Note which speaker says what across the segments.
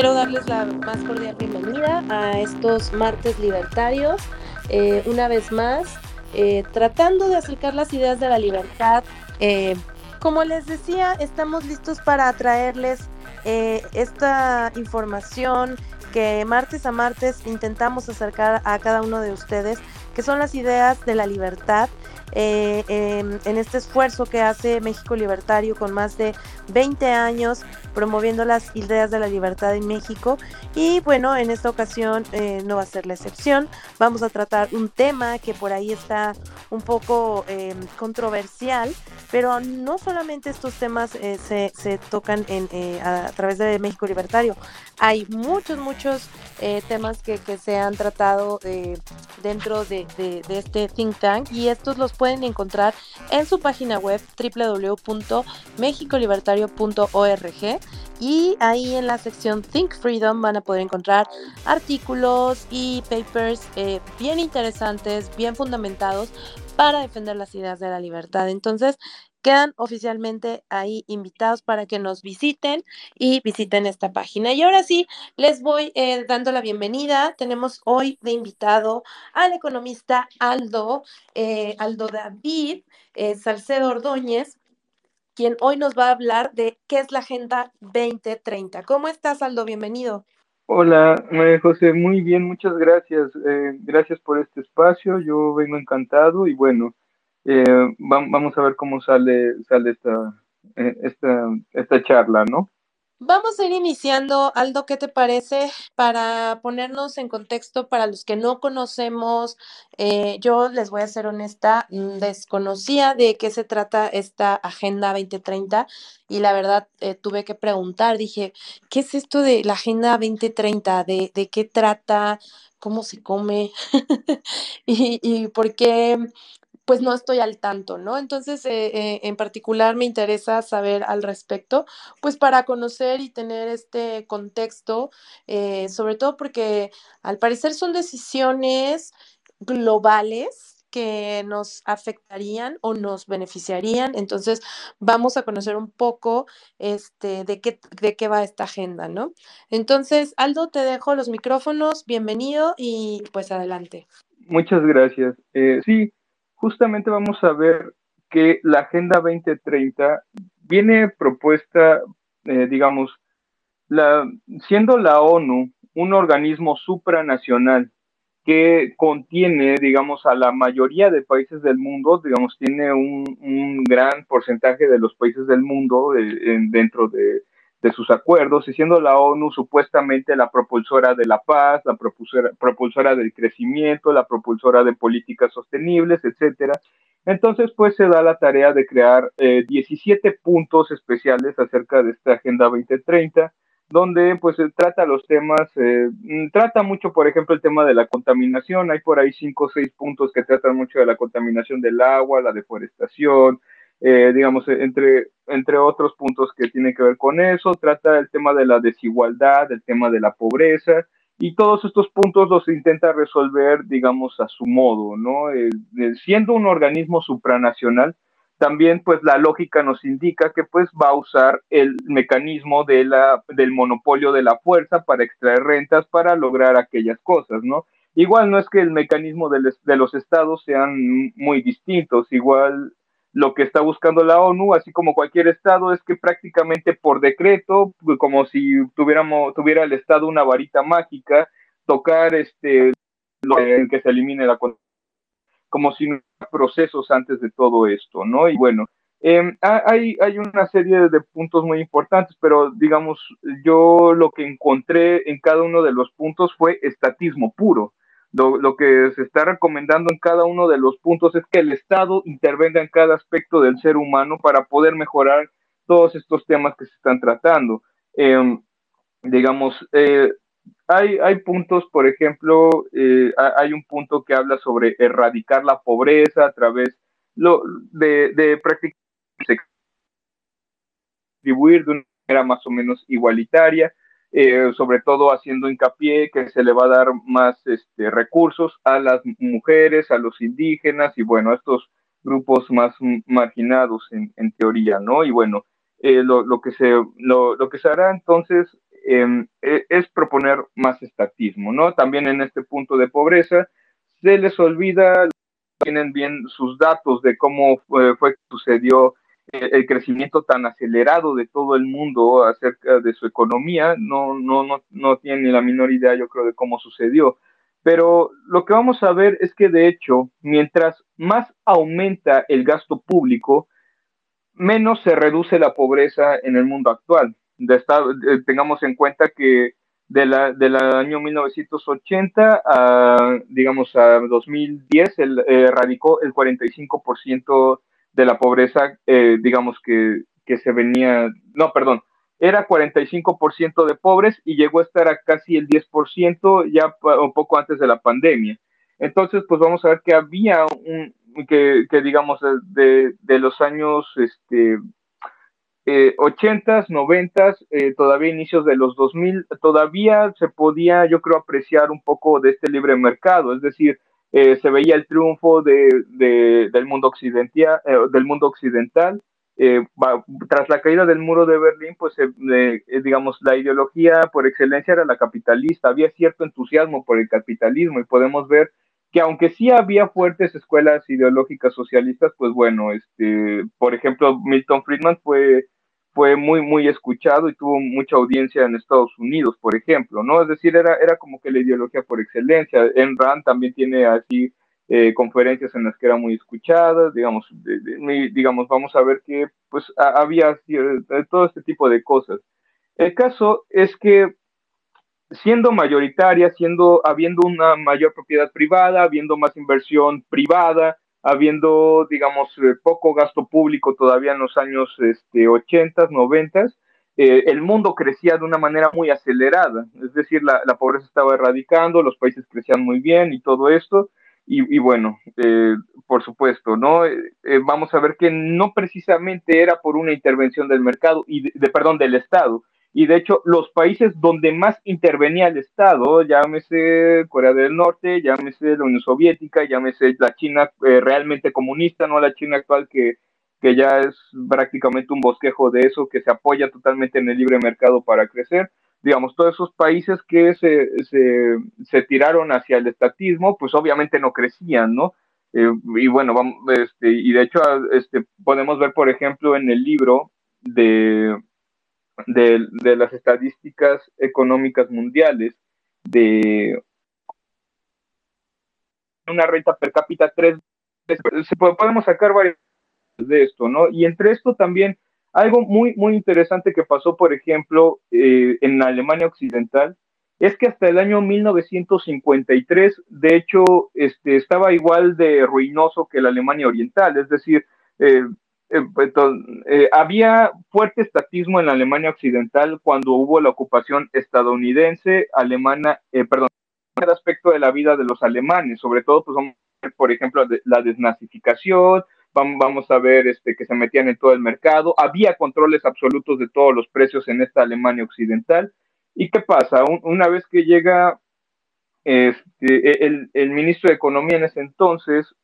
Speaker 1: quiero darles la más cordial bienvenida a estos martes libertarios. Eh, una vez más, eh, tratando de acercar las ideas de la libertad. Eh, como les decía, estamos listos para traerles esta información que martes a martes intentamos acercar a cada uno de ustedes, que son las ideas de la libertad eh, en, este esfuerzo que hace México Libertario con más de 20 años promoviendo las ideas de la libertad en México. Y bueno, en esta ocasión eh, no va a ser la excepción. Vamos a tratar un tema que por ahí está un poco eh, controversial, pero no solamente estos temas se, se, tocan en, a, través de México Libertario. Hay muchos, muchos temas que, que, se han tratado dentro de, de, de este think tank y estos los pueden encontrar en su página web www.mexicolibertario.org y ahí en la sección Think Freedom van a poder encontrar artículos y papers eh, bien interesantes, bien fundamentados para defender las ideas de la libertad. Entonces, quedan oficialmente ahí invitados para que nos visiten y visiten esta página. Y ahora sí, les voy eh, dando la bienvenida. Tenemos hoy de invitado al economista Aldo, eh, Aldo David Salcedo Ordóñez, quien hoy nos va a hablar de qué es la Agenda 2030. ¿Cómo estás, Aldo? Bienvenido.
Speaker 2: Hola, María José, muy bien, muchas gracias. gracias por este espacio, yo vengo encantado y bueno, eh, vamos a ver cómo sale, sale esta, eh, esta, esta charla, ¿no?
Speaker 1: Vamos a ir iniciando, Aldo, ¿qué te parece? Para ponernos en contexto para los que no conocemos, eh, yo les voy a ser honesta, mm, desconocía de qué se trata esta Agenda 2030 y la verdad tuve que preguntar, dije, ¿qué es esto de la Agenda 2030? ¿De, qué trata? ¿Cómo se come? ¿Y por qué pues no estoy al tanto, ¿no? Entonces, eh, eh, en particular me interesa saber al respecto, pues para conocer y tener este contexto, eh, sobre todo porque al parecer son decisiones globales que nos afectarían o nos beneficiarían. Entonces, vamos a conocer un poco este, de, qué, de qué va esta agenda, ¿no? Entonces, Aldo, te dejo los micrófonos, bienvenido y pues adelante.
Speaker 2: Muchas gracias. sí, justamente vamos a ver que la Agenda 2030 viene propuesta, eh, digamos, la, siendo la ONU un organismo supranacional que contiene, digamos, a la mayoría de países del mundo, digamos, tiene un, gran porcentaje de los países del mundo eh, dentro de, de sus acuerdos y siendo la ONU supuestamente la propulsora de la paz, la propulsora, propulsora del crecimiento, la propulsora de políticas sostenibles, etcétera. Entonces, pues se da la tarea de crear 17 eh, puntos especiales acerca de esta Agenda 2030, donde pues trata los temas, eh, trata mucho, por ejemplo, el tema de la contaminación, hay por ahí cinco o seis puntos que tratan mucho de la contaminación del agua, la deforestación, eh, digamos, entre, entre otros puntos que tienen que ver con eso, trata el tema de la desigualdad, el tema de la pobreza, y todos estos puntos los intenta resolver, digamos, a su modo, ¿no? siendo un organismo supranacional, también pues la lógica nos indica que pues va a usar el mecanismo de la, del monopolio de la fuerza para extraer rentas para lograr aquellas cosas, ¿no? Igual no es que el mecanismo de, de los estados sean muy distintos, igual lo que está buscando la ONU, así como cualquier estado, es que prácticamente por decreto, como si tuviéramos, tuviera el estado una varita mágica, tocar este lo que se elimine la como si no procesos antes de todo esto, ¿no? Y bueno, em, hay, hay una serie de puntos muy importantes, pero digamos, yo lo que encontré en cada uno de los puntos fue estatismo puro. Lo, que se está recomendando en cada uno de los puntos es que el Estado intervenga en cada aspecto del ser humano para poder mejorar todos estos temas que se están tratando. Em, digamos, eh, hay, hay, puntos, por ejemplo, eh, hay un punto que habla sobre erradicar la pobreza a través lo, de, de practicar distribuir de una manera más o menos igualitaria. Eh, sobre todo haciendo hincapié que se le va a dar más este, recursos a las mujeres, a los indígenas y bueno, a estos grupos más marginados en, teoría, ¿no? Y bueno, eh, lo, que se, lo, que se hará entonces em, e, es proponer más estatismo, ¿no? También en este punto de pobreza se les olvida, tienen bien sus datos de cómo fue, fue que sucedió el crecimiento tan acelerado de todo el mundo acerca de su economía, no, no, no, no tienen ni la menor idea, yo creo, de cómo sucedió. Pero lo que vamos a ver es que, de hecho, mientras más aumenta el gasto público, menos se reduce la pobreza en el mundo actual. Estar, tengamos en cuenta que de la, del año 1980 a, digamos, a 2010, el, eh, radicó el 45% de la pobreza, eh, digamos, que, que se venía, no, perdón, era 45% de pobres y llegó a estar a casi el 10% ya un poco antes de la pandemia. Entonces, pues vamos a ver que había un, que, que digamos, de, de, los años este, eh, 80s, 90 eh, todavía inicios de los 2000, todavía se podía, yo creo, apreciar un poco de este libre mercado, es decir, eh, se veía el triunfo de, de, del, mundo occidental, eh, del mundo occidental eh, tras la caída del muro de Berlín, pues eh, eh, digamos, la ideología por excelencia era la capitalista, había cierto entusiasmo por el capitalismo y podemos ver que aunque sí había fuertes escuelas ideológicas socialistas, pues bueno, este, por ejemplo, Milton Friedman fue, fue muy, muy escuchado y tuvo mucha audiencia en Estados Unidos, por ejemplo, ¿no? Es decir, era, era como que la ideología por excelencia. En Rand también tiene así eh, conferencias en las que era muy escuchada, digamos, digamos, vamos a ver que pues había todo este tipo de cosas. El caso es que siendo mayoritaria, siendo, habiendo una mayor propiedad privada, habiendo más inversión privada, habiendo, digamos, eh, poco gasto público todavía en los años este, 80, 90, eh, el mundo crecía de una manera muy acelerada, es decir, la, la pobreza estaba erradicando, los países crecían muy bien y todo esto, y, y bueno, eh, por supuesto, ¿no? Eh, vamos a ver que no precisamente era por una intervención del mercado, y de, perdón, del Estado. Y de hecho, los países donde más intervenía el Estado, llámese Corea del Norte, llámese la Unión Soviética, llámese la China eh, realmente comunista, no la China actual que, que ya es prácticamente un bosquejo de eso, que se apoya totalmente en el libre mercado para crecer, digamos, todos esos países que se, se, se, tiraron hacia el estatismo, pues obviamente no crecían, ¿no? Eh, y bueno, vamos, este, y de hecho este, podemos ver, por ejemplo, en el libro de, de, de las estadísticas económicas mundiales, de una renta per cápita tres podemos sacar varios de esto, ¿no? Y entre esto también algo muy, muy interesante que pasó, por ejemplo, eh, en Alemania Occidental, es que hasta el año 1953, de hecho, este, estaba igual de ruinoso que la Alemania Oriental, es decir, eh, eh, eh, había fuerte estatismo en la Alemania Occidental cuando hubo la ocupación estadounidense, alemana, perdón, el aspecto de la vida de los alemanes, sobre todo, pues, por ejemplo, la desnazificación, vamos a ver este, que se metían en todo el mercado, había controles absolutos de todos los precios en esta Alemania occidental. ¿Y qué pasa? Un, una vez que llega este, el, el, ministro de Economía en ese entonces,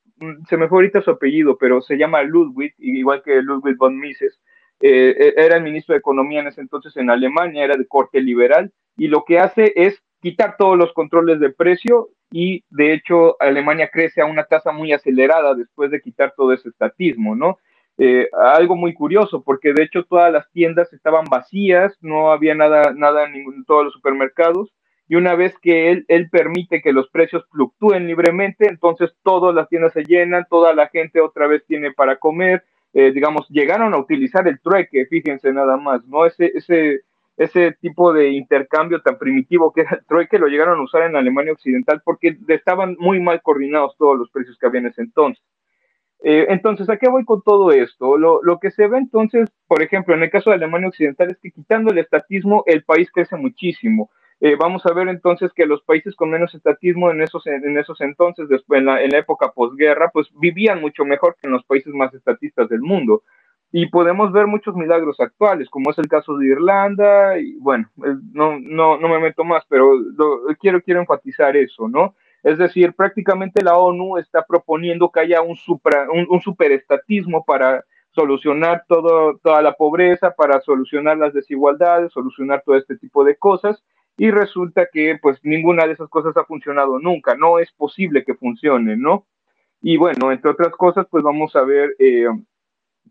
Speaker 2: se me fue ahorita su apellido, pero se llama Ludwig, igual que Ludwig von Mises, eh, era el ministro de Economía en ese entonces en Alemania, era de corte liberal, y lo que hace es quitar todos los controles de precio y de hecho Alemania crece a una tasa muy acelerada después de quitar todo ese estatismo, ¿no? Eh, algo muy curioso, porque de hecho todas las tiendas estaban vacías, no había nada, nada en, ningún, todos los supermercados, y una vez que él, él permite que los precios fluctúen libremente, entonces todas las tiendas se llenan, toda la gente otra vez tiene para comer, eh, digamos, llegaron a utilizar el trueque, fíjense nada más, ¿no? Ese, ese, ese tipo de intercambio tan primitivo que era el trueque lo llegaron a usar en Alemania Occidental porque estaban muy mal coordinados todos los precios que había en ese entonces. Eh, entonces, ¿a qué voy con todo esto? Lo, lo, que se ve entonces, por ejemplo, en el caso de Alemania Occidental es que quitando el estatismo, el país crece muchísimo. Eh, vamos a ver entonces que los países con menos estatismo en esos, en esos entonces, después en la, en la época posguerra, pues vivían mucho mejor que en los países más estatistas del mundo y podemos ver muchos milagros actuales, como es el caso de Irlanda, y bueno, no, no, no me meto más, pero lo, quiero, quiero enfatizar eso, ¿no? Es decir, prácticamente la ONU está proponiendo que haya un, supra, un, un superestatismo para solucionar todo, toda la pobreza, para solucionar las desigualdades, solucionar todo este tipo de cosas, y resulta que pues ninguna de esas cosas ha funcionado nunca, no es posible que funcione, ¿no? Y bueno, entre otras cosas, pues vamos a ver, eh,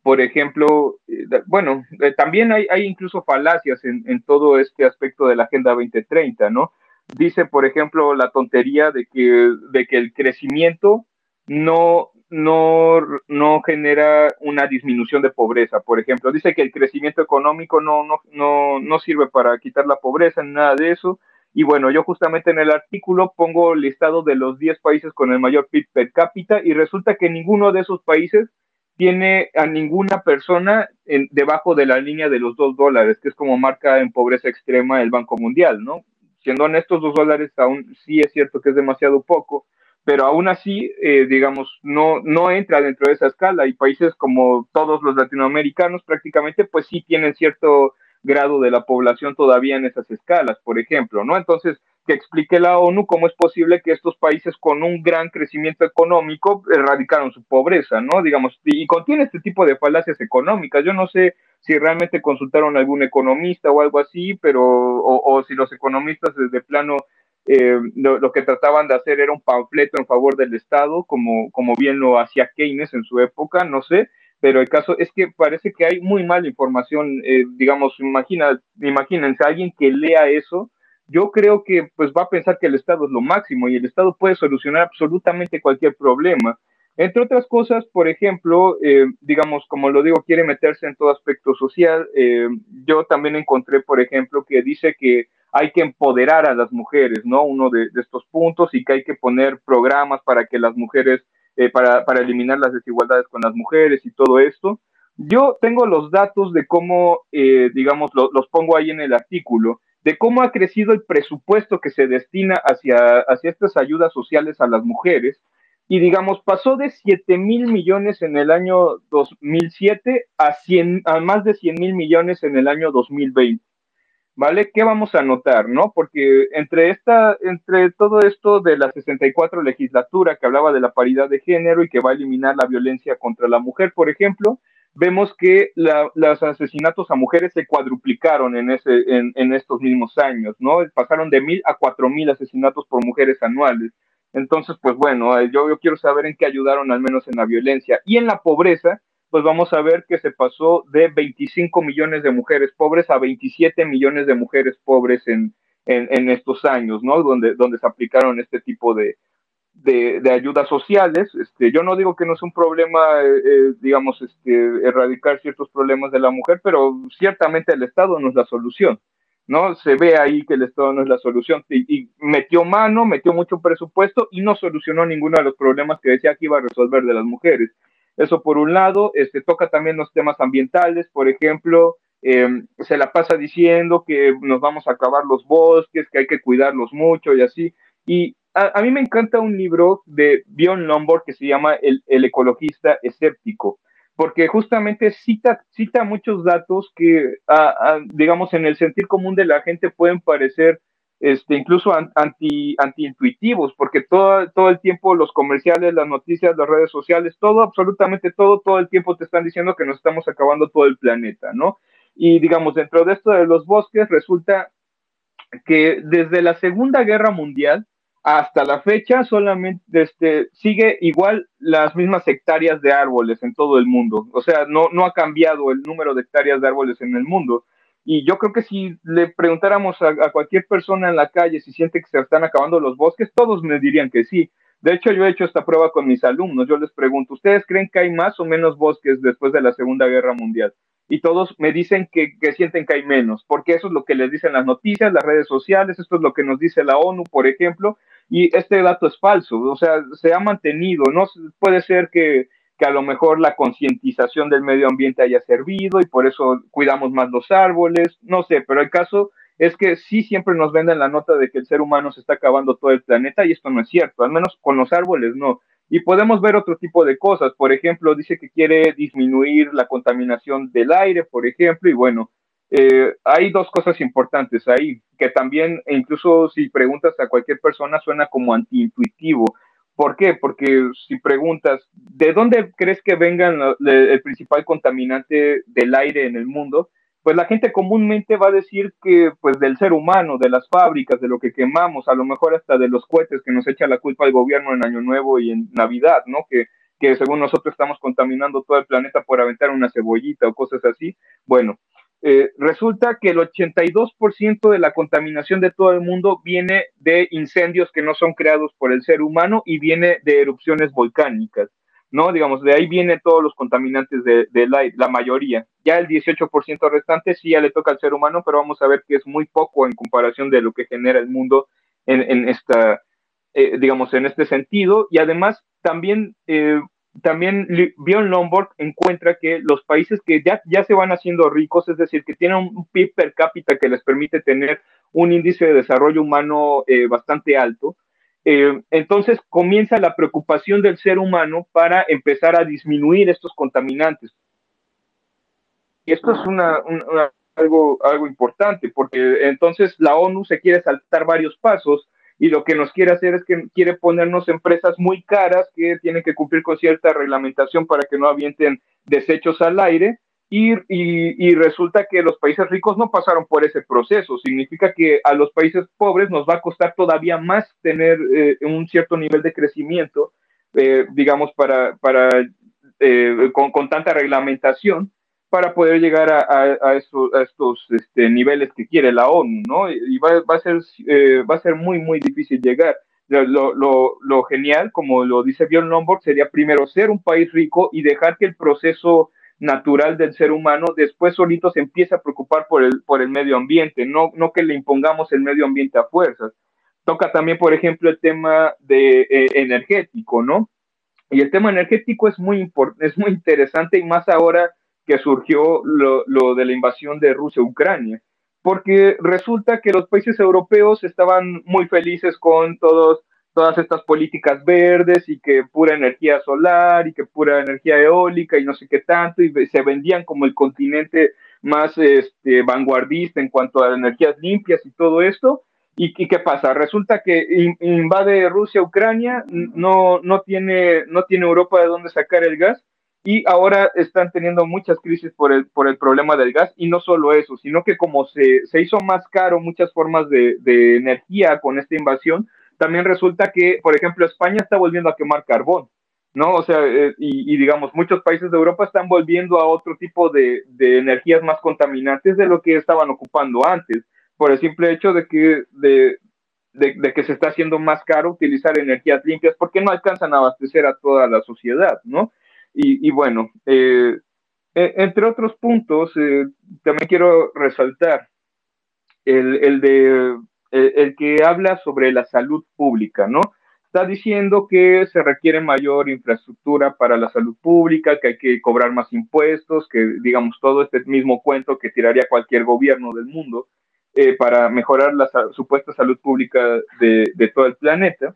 Speaker 2: por ejemplo, eh, bueno, eh, también hay, hay, incluso falacias en, en, todo este aspecto de la Agenda 2030, ¿no? Dice, por ejemplo, la tontería de que, de que el crecimiento no, no, no genera una disminución de pobreza, por ejemplo. Dice que el crecimiento económico no, no, no, no sirve para quitar la pobreza, nada de eso. Y bueno, yo justamente en el artículo pongo listado de los 10 países con el mayor PIB per cápita y resulta que ninguno de esos países tiene a ninguna persona en, debajo de la línea de los dos dólares, que es como marca en pobreza extrema el Banco Mundial, ¿no? Siendo honestos, dos dólares aún sí es cierto que es demasiado poco, pero aún así, eh, digamos, no, no entra dentro de esa escala y países como todos los latinoamericanos prácticamente, pues sí tienen cierto grado de la población todavía en esas escalas, por ejemplo, ¿no? Entonces, que explique la ONU cómo es posible que estos países con un gran crecimiento económico erradicaron su pobreza, ¿no? Digamos, y contiene este tipo de falacias económicas. Yo no sé si realmente consultaron a algún economista o algo así, pero, o, o si los economistas desde plano eh, lo, que trataban de hacer era un panfleto en favor del Estado, como, como bien lo hacía Keynes en su época, no sé, pero el caso es que parece que hay muy mala información, eh, digamos, imagina, imagínense, alguien que lea eso, yo creo que pues va a pensar que el Estado es lo máximo y el Estado puede solucionar absolutamente cualquier problema. Entre otras cosas, por ejemplo, eh, digamos, como lo digo, quiere meterse en todo aspecto social. Eh, yo también encontré, por ejemplo, que dice que hay que empoderar a las mujeres, ¿no? Uno de, estos puntos y que hay que poner programas para que las mujeres, eh, para, para, eliminar las desigualdades con las mujeres y todo esto. Yo tengo los datos de cómo, eh, digamos, lo, los pongo ahí en el artículo, de cómo ha crecido el presupuesto que se destina hacia, hacia estas ayudas sociales a las mujeres. Y digamos, pasó de 7 mil millones en el año 2007 a, 100, a más de 100 mil millones en el año 2020. ¿Vale? ¿Qué vamos a notar, no? Porque entre esta, entre todo esto de la 64 legislatura que hablaba de la paridad de género y que va a eliminar la violencia contra la mujer, por ejemplo, vemos que la, los asesinatos a mujeres se cuadruplicaron en, ese, estos mismos años, ¿no? Pasaron de mil a cuatro mil asesinatos por mujeres anuales. Entonces, pues bueno, yo, yo quiero saber en qué ayudaron al menos en la violencia y en la pobreza, pues vamos a ver que se pasó de 25 millones de mujeres pobres a 27 millones de mujeres pobres en, en, estos años, ¿no? Donde, donde se aplicaron este tipo de, de, ayudas sociales. Este, yo no digo que no es un problema, eh, eh, digamos, este, erradicar ciertos problemas de la mujer, pero ciertamente el Estado no es la solución, ¿no? Se ve ahí que el Estado no es la solución y, metió mano, metió mucho presupuesto y no solucionó ninguno de los problemas que decía que iba a resolver de las mujeres. Eso por un lado, este, toca también los temas ambientales, por ejemplo, eh, se la pasa diciendo que nos vamos a acabar los bosques, que hay que cuidarlos mucho y así. Y a, a mí me encanta un libro de Bjorn Lomborg que se llama El, el ecologista escéptico, porque justamente cita, cita muchos datos que, digamos, en el sentir común de la gente pueden parecer este, incluso anti, anti-intuitivos, porque todo, todo el tiempo los comerciales, las noticias, las redes sociales, todo, absolutamente todo, todo el tiempo te están diciendo que nos estamos acabando todo el planeta, ¿no? Y digamos, dentro de esto de los bosques, resulta que desde la Segunda Guerra Mundial hasta la fecha solamente este, sigue igual las mismas hectáreas de árboles en todo el mundo. O sea, no, no ha cambiado el número de hectáreas de árboles en el mundo. Y yo creo que si le preguntáramos a, cualquier persona en la calle si siente que se están acabando los bosques, todos me dirían que sí. De hecho, yo he hecho esta prueba con mis alumnos. Yo les pregunto, ¿ustedes creen que hay más o menos bosques después de la Segunda Guerra Mundial? Y todos me dicen que, que sienten que hay menos, porque eso es lo que les dicen las noticias, las redes sociales, esto es lo que nos dice la ONU, por ejemplo, y este dato es falso, o sea, se ha mantenido, no puede ser que, que a lo mejor la concientización del medio ambiente haya servido y por eso cuidamos más los árboles, no sé, pero el caso es que sí siempre nos venden la nota de que el ser humano se está acabando todo el planeta y esto no es cierto, al menos con los árboles no. Y podemos ver otro tipo de cosas, por ejemplo, dice que quiere disminuir la contaminación del aire, por ejemplo, y bueno, eh, hay dos cosas importantes ahí, que también, incluso si preguntas a cualquier persona, suena como antiintuitivo ¿Por qué? Porque si preguntas, ¿de dónde crees que vengan el principal contaminante del aire en el mundo? Pues la gente comúnmente va a decir que pues del ser humano, de las fábricas, de lo que quemamos, a lo mejor hasta de los cohetes que nos echa la culpa el gobierno en Año Nuevo y en Navidad, ¿no? Que, que según nosotros estamos contaminando todo el planeta por aventar una cebollita o cosas así. Bueno, eh, resulta que el 82% de la contaminación de todo el mundo viene de incendios que no son creados por el ser humano y viene de erupciones volcánicas, ¿no? Digamos, de ahí vienen todos los contaminantes de, la, la mayoría. Ya el 18% restante sí ya le toca al ser humano, pero vamos a ver que es muy poco en comparación de lo que genera el mundo en, esta, eh, digamos, en este sentido. Y además también eh, también Bjorn Lomborg encuentra que los países que ya, se van haciendo ricos, es decir, que tienen un PIB per cápita que les permite tener un índice de desarrollo humano eh, bastante alto, eh, entonces comienza la preocupación del ser humano para empezar a disminuir estos contaminantes. Y esto es una, algo, algo importante, porque entonces la ONU se quiere saltar varios pasos y lo que nos quiere hacer es que quiere ponernos empresas muy caras que tienen que cumplir con cierta reglamentación para que no avienten desechos al aire y, y, resulta que los países ricos no pasaron por ese proceso. Significa que a los países pobres nos va a costar todavía más tener eh, un cierto nivel de crecimiento, eh, digamos, para, para eh, con, con, tanta reglamentación para poder llegar a, estos, este, niveles que quiere la ONU, ¿no? Y va, a ser, eh, va a ser muy, muy difícil llegar. Lo, genial, como lo dice Bjorn Lomborg, sería primero ser un país rico y dejar que el proceso natural del ser humano después solito se empiece a preocupar por el, medio ambiente, no, no que le impongamos el medio ambiente a fuerzas. Toca también, por ejemplo, el tema de, eh, energético, ¿no? Y el tema energético es muy, es muy interesante y más ahora que surgió lo, de la invasión de Rusia a Ucrania, porque resulta que los países europeos estaban muy felices con todos, todas estas políticas verdes y que pura energía solar y que pura energía eólica y no sé qué tanto, y se vendían como el continente más este, vanguardista en cuanto a energías limpias y todo esto. ¿Y, qué pasa? Resulta que invade Rusia Ucrania, no, no, tiene, no tiene Europa de dónde sacar el gas y ahora están teniendo muchas crisis por el, por el problema del gas y no solo eso, sino que como se, se hizo más caro muchas formas de, de, energía con esta invasión, también resulta que, por ejemplo, España está volviendo a quemar carbón, ¿no? O sea, eh, y, y, digamos, muchos países de Europa están volviendo a otro tipo de, de, energías más contaminantes de lo que estaban ocupando antes, por el simple hecho de que, de, de, que se está haciendo más caro utilizar energías limpias porque no alcanzan a abastecer a toda la sociedad, ¿no? Y, bueno, eh, e, entre otros puntos, eh, también quiero resaltar el, el de el, que habla sobre la salud pública, ¿no? Está diciendo que se requiere mayor infraestructura para la salud pública, que hay que cobrar más impuestos, que digamos todo este mismo cuento que tiraría cualquier gobierno del mundo eh, para mejorar la supuesta salud pública de, de todo el planeta.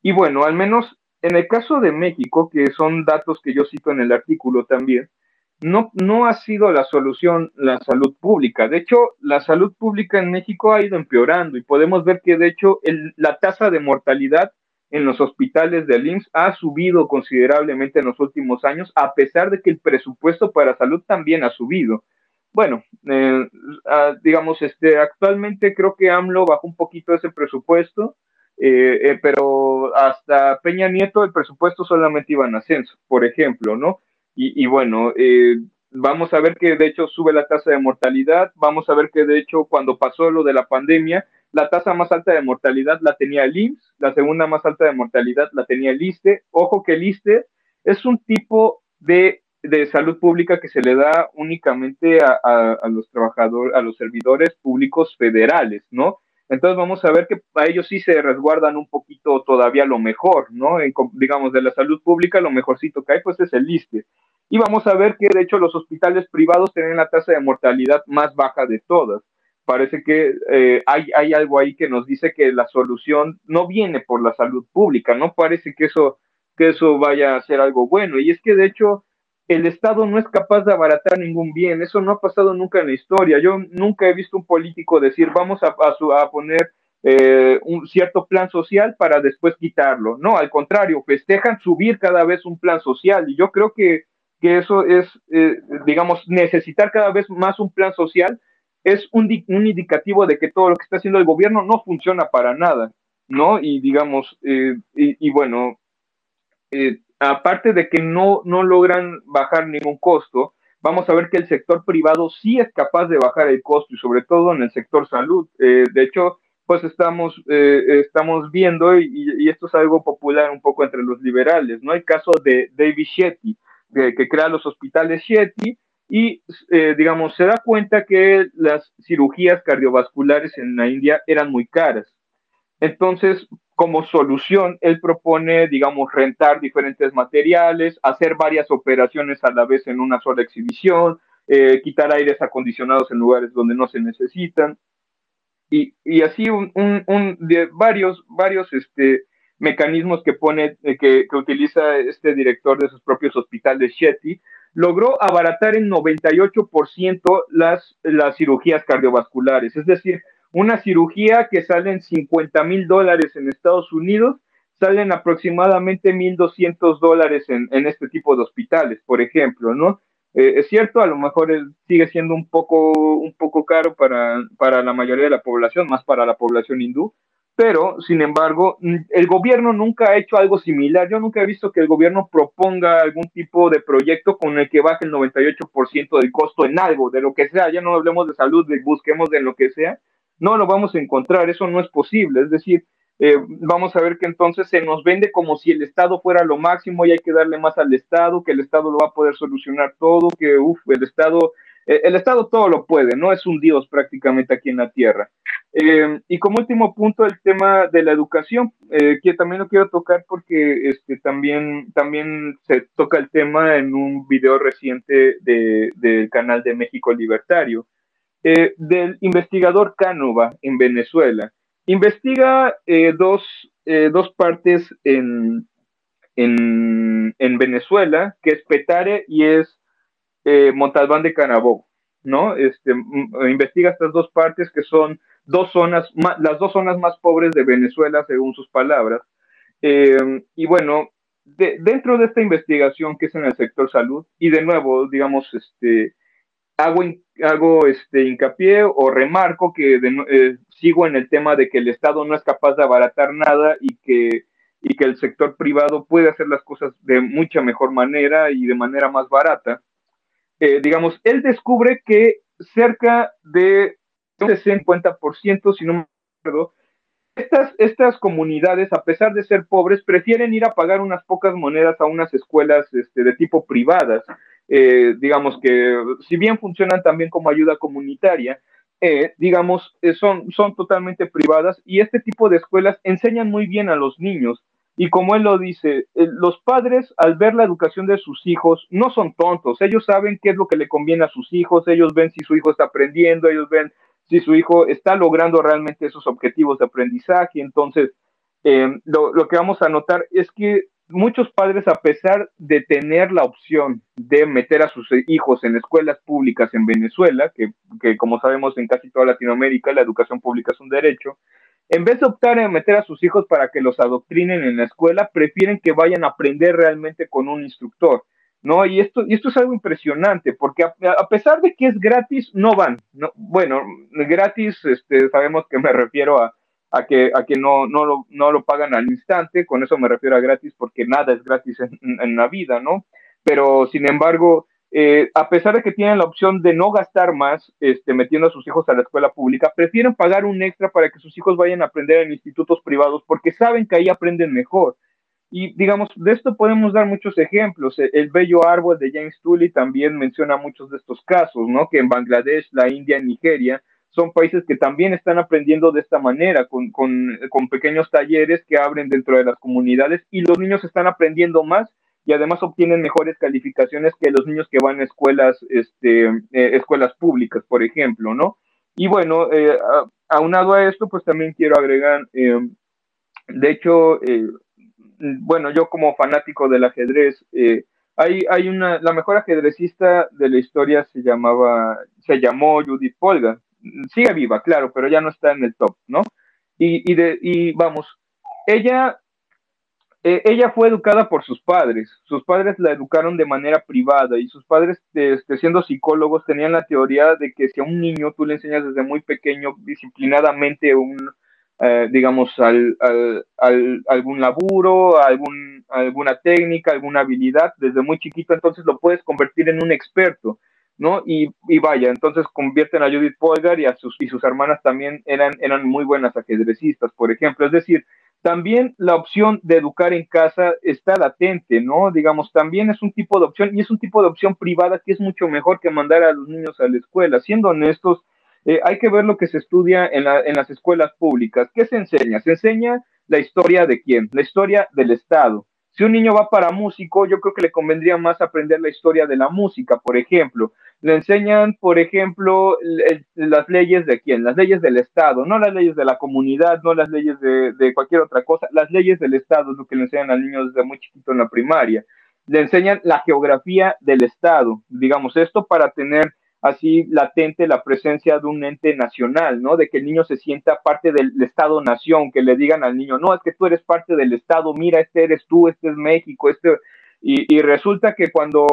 Speaker 2: Y bueno, al menos en el caso de México, que son datos que yo cito en el artículo también, no, no ha sido la solución la salud pública. De hecho, la salud pública en México ha ido empeorando y podemos ver que, de hecho, la tasa de mortalidad en los hospitales de IMSS ha subido considerablemente en los últimos años, a pesar de que el presupuesto para salud también ha subido. Bueno, eh, digamos, este, actualmente creo que AMLO bajó un poquito ese presupuesto, eh, eh, pero hasta Peña Nieto el presupuesto solamente iba en ascenso, por ejemplo, ¿no? Y, bueno, eh, vamos a ver que de hecho sube la tasa de mortalidad, vamos a ver que de hecho cuando pasó lo de la pandemia, la tasa más alta de mortalidad la tenía el IMSS, la segunda más alta de mortalidad la tenía el ISTE. Ojo que el ISTE es un tipo de, de salud pública que se le da únicamente a, a los trabajadores, a los servidores públicos federales, ¿no? Entonces vamos a ver que a ellos sí se resguardan un poquito todavía lo mejor, ¿no? digamos, de la salud pública, lo mejorcito que hay, pues es el ISTE. Y vamos a ver que de hecho los hospitales privados tienen la tasa de mortalidad más baja de todas. Parece que eh, hay, hay algo ahí que nos dice que la solución no viene por la salud pública, no parece que eso, que eso vaya a ser algo bueno. Y es que de hecho el Estado no es capaz de abaratar ningún bien. Eso no ha pasado nunca en la historia. Yo nunca he visto un político decir, vamos a, poner eh, un cierto plan social para después quitarlo. No, al contrario, festejan subir cada vez un plan social y yo creo que, que eso es, eh, digamos, necesitar cada vez más un plan social es un, indicativo de que todo lo que está haciendo el gobierno no funciona para nada, ¿no? Y digamos, eh, y, y, bueno, aparte de que no, no logran bajar ningún costo, vamos a ver que el sector privado sí es capaz de bajar el costo y sobre todo en el sector salud. de hecho, pues estamos, eh, estamos viendo, y, esto es algo popular un poco entre los liberales, ¿no? El caso de David Shetty, que crea los hospitales Shetty, y, eh, digamos, se da cuenta que las cirugías cardiovasculares en la India eran muy caras. Entonces, como solución, él propone, digamos, rentar diferentes materiales, hacer varias operaciones a la vez en una sola exhibición, eh, quitar aires acondicionados en lugares donde no se necesitan y, así un, de varios, varios este, mecanismos que pone, eh, que, utiliza este director de sus propios hospitales, Shetty, logró abaratar en 98% las, las cirugías cardiovasculares. Es decir, una cirugía que sale en 50 mil dólares en Estados Unidos, salen aproximadamente 1.200 dólares en, en este tipo de hospitales, por ejemplo, ¿no? Eh, es cierto, a lo mejor sigue siendo un poco, un poco caro para, para la mayoría de la población, más para la población hindú, pero sin embargo, el gobierno nunca ha hecho algo similar. Yo nunca he visto que el gobierno proponga algún tipo de proyecto con el que baje el 98% del costo en algo, de lo que sea. Ya no hablemos de salud, busquemos de lo que sea. No lo vamos a encontrar, eso no es posible. Es decir, eh, vamos a ver que entonces se nos vende como si el Estado fuera lo máximo y hay que darle más al Estado, que el Estado lo va a poder solucionar todo, que uf, el Estado, eh, el Estado todo lo puede, no es un Dios prácticamente aquí en la tierra. Eh, y como último punto, el tema de la educación, que también lo quiero tocar porque este, también, también se toca el tema en un video reciente de, del canal de México Libertario, del investigador Cánova en Venezuela investiga eh, dos, eh, dos, partes en, en, en, Venezuela, que es Petare y es eh, Montalbán de Carabobo, ¿no? Este, investiga estas dos partes que son dos zonas, las dos zonas más pobres de Venezuela, según sus palabras. y bueno, de, dentro de esta investigación que es en el sector salud, y de nuevo, digamos, este, hago, hago este hincapié o remarco que eh, sigo en el tema de que el Estado no es capaz de abaratar nada y que, y que el sector privado puede hacer las cosas de mucha mejor manera y de manera más barata. Eh, digamos, él descubre que cerca de un 50%, si no me acuerdo, estas, estas comunidades, a pesar de ser pobres, prefieren ir a pagar unas pocas monedas a unas escuelas este, de tipo privadas eh, digamos que si bien funcionan también como ayuda comunitaria, eh, digamos, eh, son, son totalmente privadas y este tipo de escuelas enseñan muy bien a los niños. Y como él lo dice, los padres al ver la educación de sus hijos no son tontos, ellos saben qué es lo que le conviene a sus hijos, ellos ven si su hijo está aprendiendo, ellos ven si su hijo está logrando realmente esos objetivos de aprendizaje. Entonces, lo, lo, que vamos a notar es que muchos padres, a pesar de tener la opción de meter a sus hijos en escuelas públicas en Venezuela, que, que, como sabemos en casi toda Latinoamérica la educación pública es un derecho, en vez de optar en meter a sus hijos para que los adoctrinen en la escuela, prefieren que vayan a aprender realmente con un instructor. ¿No? Y esto, y esto es algo impresionante, porque a, pesar de que es gratis, no van. No, bueno, gratis, este, sabemos que me refiero a, a que, a que no, no, lo, no lo pagan al instante, con eso me refiero a gratis porque nada es gratis en, en la vida, ¿no? Pero sin embargo, eh, a pesar de que tienen la opción de no gastar más este, metiendo a sus hijos a la escuela pública, prefieren pagar un extra para que sus hijos vayan a aprender en institutos privados porque saben que ahí aprenden mejor. Y digamos, de esto podemos dar muchos ejemplos. El bello árbol de James Tully también menciona muchos de estos casos, ¿no? Que en Bangladesh, la India, Nigeria, son países que también están aprendiendo de esta manera, con, con, con, pequeños talleres que abren dentro de las comunidades y los niños están aprendiendo más y además obtienen mejores calificaciones que los niños que van a escuelas, este, eh, escuelas públicas, por ejemplo, ¿no? Y bueno, eh, aunado a esto, pues también quiero agregar, eh, de hecho, eh, bueno, yo como fanático del ajedrez, hay, hay una, la mejor ajedrecista de la historia se llamaba, se llamó Judith Polgar, sigue viva, claro, pero ya no está en el top, ¿no? Y, y, de, y vamos, ella eh, ella fue educada por sus padres, sus padres la educaron de manera privada y sus padres, este, siendo psicólogos, tenían la teoría de que si a un niño tú le enseñas desde muy pequeño disciplinadamente un, eh, digamos, al, al, algún laburo, algún, alguna técnica, alguna habilidad, desde muy chiquito, entonces lo puedes convertir en un experto. ¿No? Y, y, vaya, entonces convierten a Judith Polgar y, a sus, y sus hermanas también eran, eran muy buenas ajedrecistas, por ejemplo. Es decir, también la opción de educar en casa está latente, ¿no? Digamos, también es un tipo de opción y es un tipo de opción privada que es mucho mejor que mandar a los niños a la escuela. Siendo honestos, eh, hay que ver lo que se estudia en, la, en las escuelas públicas. ¿Qué se enseña? Se enseña la historia de quién? La historia del Estado. Si un niño va para músico, yo creo que le convendría más aprender la historia de la música, por ejemplo. Le enseñan, por ejemplo, las leyes de quién, las leyes del Estado, no las leyes de la comunidad, no las leyes de, de cualquier otra cosa, las leyes del Estado es lo que le enseñan al niño desde muy chiquito en la primaria. Le enseñan la geografía del Estado, digamos esto para tener así latente la presencia de un ente nacional, ¿no? De que el niño se sienta parte del Estado-nación, que le digan al niño, no, es que tú eres parte del Estado, mira, este eres tú, este es México, este... Y, resulta que cuando,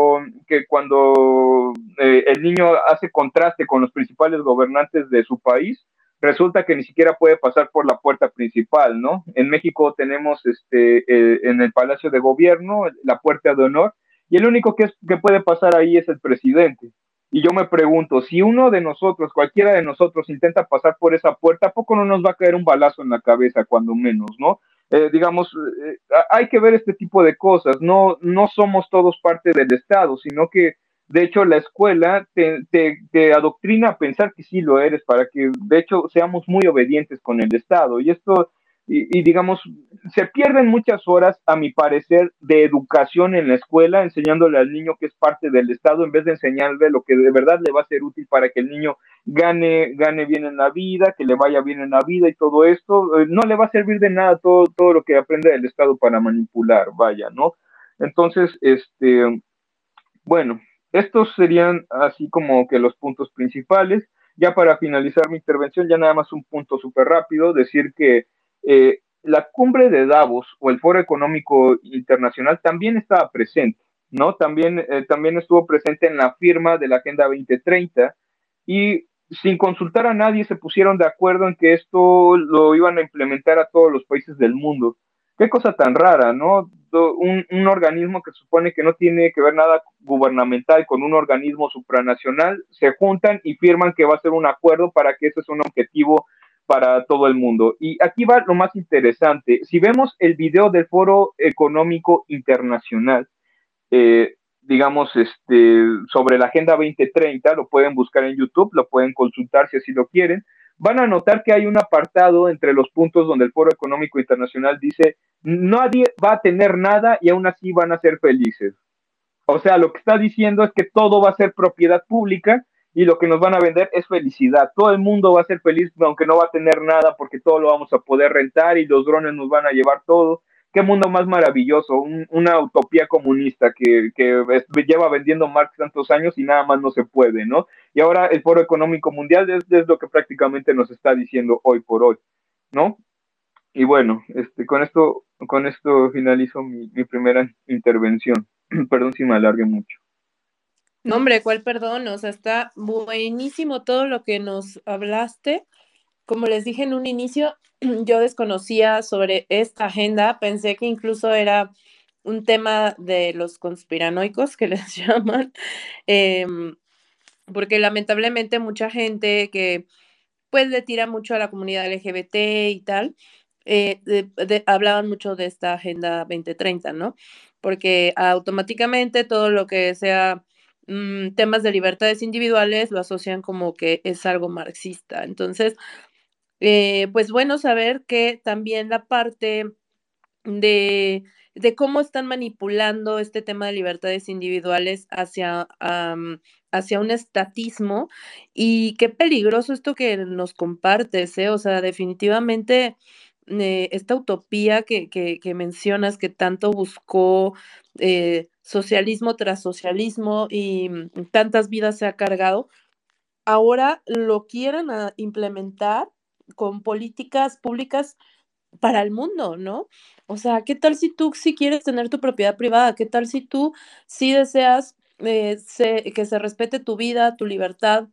Speaker 2: que cuando eh, el niño hace contraste con los principales gobernantes de su país, resulta que ni siquiera puede pasar por la puerta principal, ¿no? En México tenemos este, eh, en el Palacio de Gobierno la puerta de honor, y el único que, es, que puede pasar ahí es el presidente. Y yo me pregunto, si uno de nosotros, cualquiera de nosotros, intenta pasar por esa puerta, ¿a poco no nos va a caer un balazo en la cabeza, cuando menos, no? Eh, digamos, eh, hay que ver este tipo de cosas. No, no somos todos parte del Estado, sino que, de hecho, la escuela te, te, te adoctrina a pensar que sí lo eres, para que, de hecho, seamos muy obedientes con el Estado. Y esto y, digamos, se pierden muchas horas, a mi parecer, de educación en la escuela, enseñándole al niño que es parte del Estado, en vez de enseñarle lo que de verdad le va a ser útil para que el niño gane, gane bien en la vida, que le vaya bien en la vida y todo esto, eh, no le va a servir de nada todo, todo lo que aprende del Estado para manipular, vaya, ¿no? Entonces, este, bueno, estos serían así como que los puntos principales. Ya para finalizar mi intervención, ya nada más un punto súper rápido, decir que eh, la cumbre de Davos o el Foro Económico Internacional también estaba presente, ¿no? También, eh, también estuvo presente en la firma de la Agenda 2030 y sin consultar a nadie se pusieron de acuerdo en que esto lo iban a implementar a todos los países del mundo. Qué cosa tan rara, ¿no? Un, un, organismo que supone que no tiene que ver nada gubernamental con un organismo supranacional, se juntan y firman que va a ser un acuerdo para que ese es un objetivo para todo el mundo. Y aquí va lo más interesante. Si vemos el video del Foro Económico Internacional, eh, digamos, este, sobre la Agenda 2030, lo pueden buscar en YouTube, lo pueden consultar si así lo quieren, van a notar que hay un apartado entre los puntos donde el Foro Económico Internacional dice, nadie va a tener nada y aún así van a ser felices. O sea, lo que está diciendo es que todo va a ser propiedad pública y lo que nos van a vender es felicidad. Todo el mundo va a ser feliz, aunque no va a tener nada, porque todo lo vamos a poder rentar y los drones nos van a llevar todo. Qué mundo más maravilloso, una utopía comunista que, que lleva vendiendo Marx tantos años y nada más no se puede, ¿no? Y ahora el Foro Económico Mundial es, es lo que prácticamente nos está diciendo hoy por hoy, ¿no? Y bueno, este, con esto, con esto finalizo mi, mi primera intervención. Perdón si me alargue mucho.
Speaker 1: No, hombre, ¿cuál perdón? O sea, está buenísimo todo lo que nos hablaste. Como les dije en un inicio, yo desconocía sobre esta agenda, pensé que incluso era un tema de los conspiranoicos que les llaman, em, porque lamentablemente mucha gente que pues le tira mucho a la comunidad LGBT y tal, eh, hablaban mucho de esta agenda 2030, ¿no? Porque automáticamente todo lo que sea Mm, temas de libertades individuales lo asocian como que es algo marxista. Entonces, eh, pues bueno saber que también la parte de, de, cómo están manipulando este tema de libertades individuales hacia, hacia un estatismo y qué peligroso esto que nos compartes, ¿eh? O sea, definitivamente eh, esta utopía que, que, que, mencionas que tanto buscó eh, socialismo tras socialismo y mm, tantas vidas se ha cargado, ahora lo quieren implementar con políticas públicas para el mundo, ¿no? O sea, ¿qué tal si tú si quieres tener tu propiedad privada? ¿Qué tal si tú si deseas eh, que se respete tu vida, tu libertad?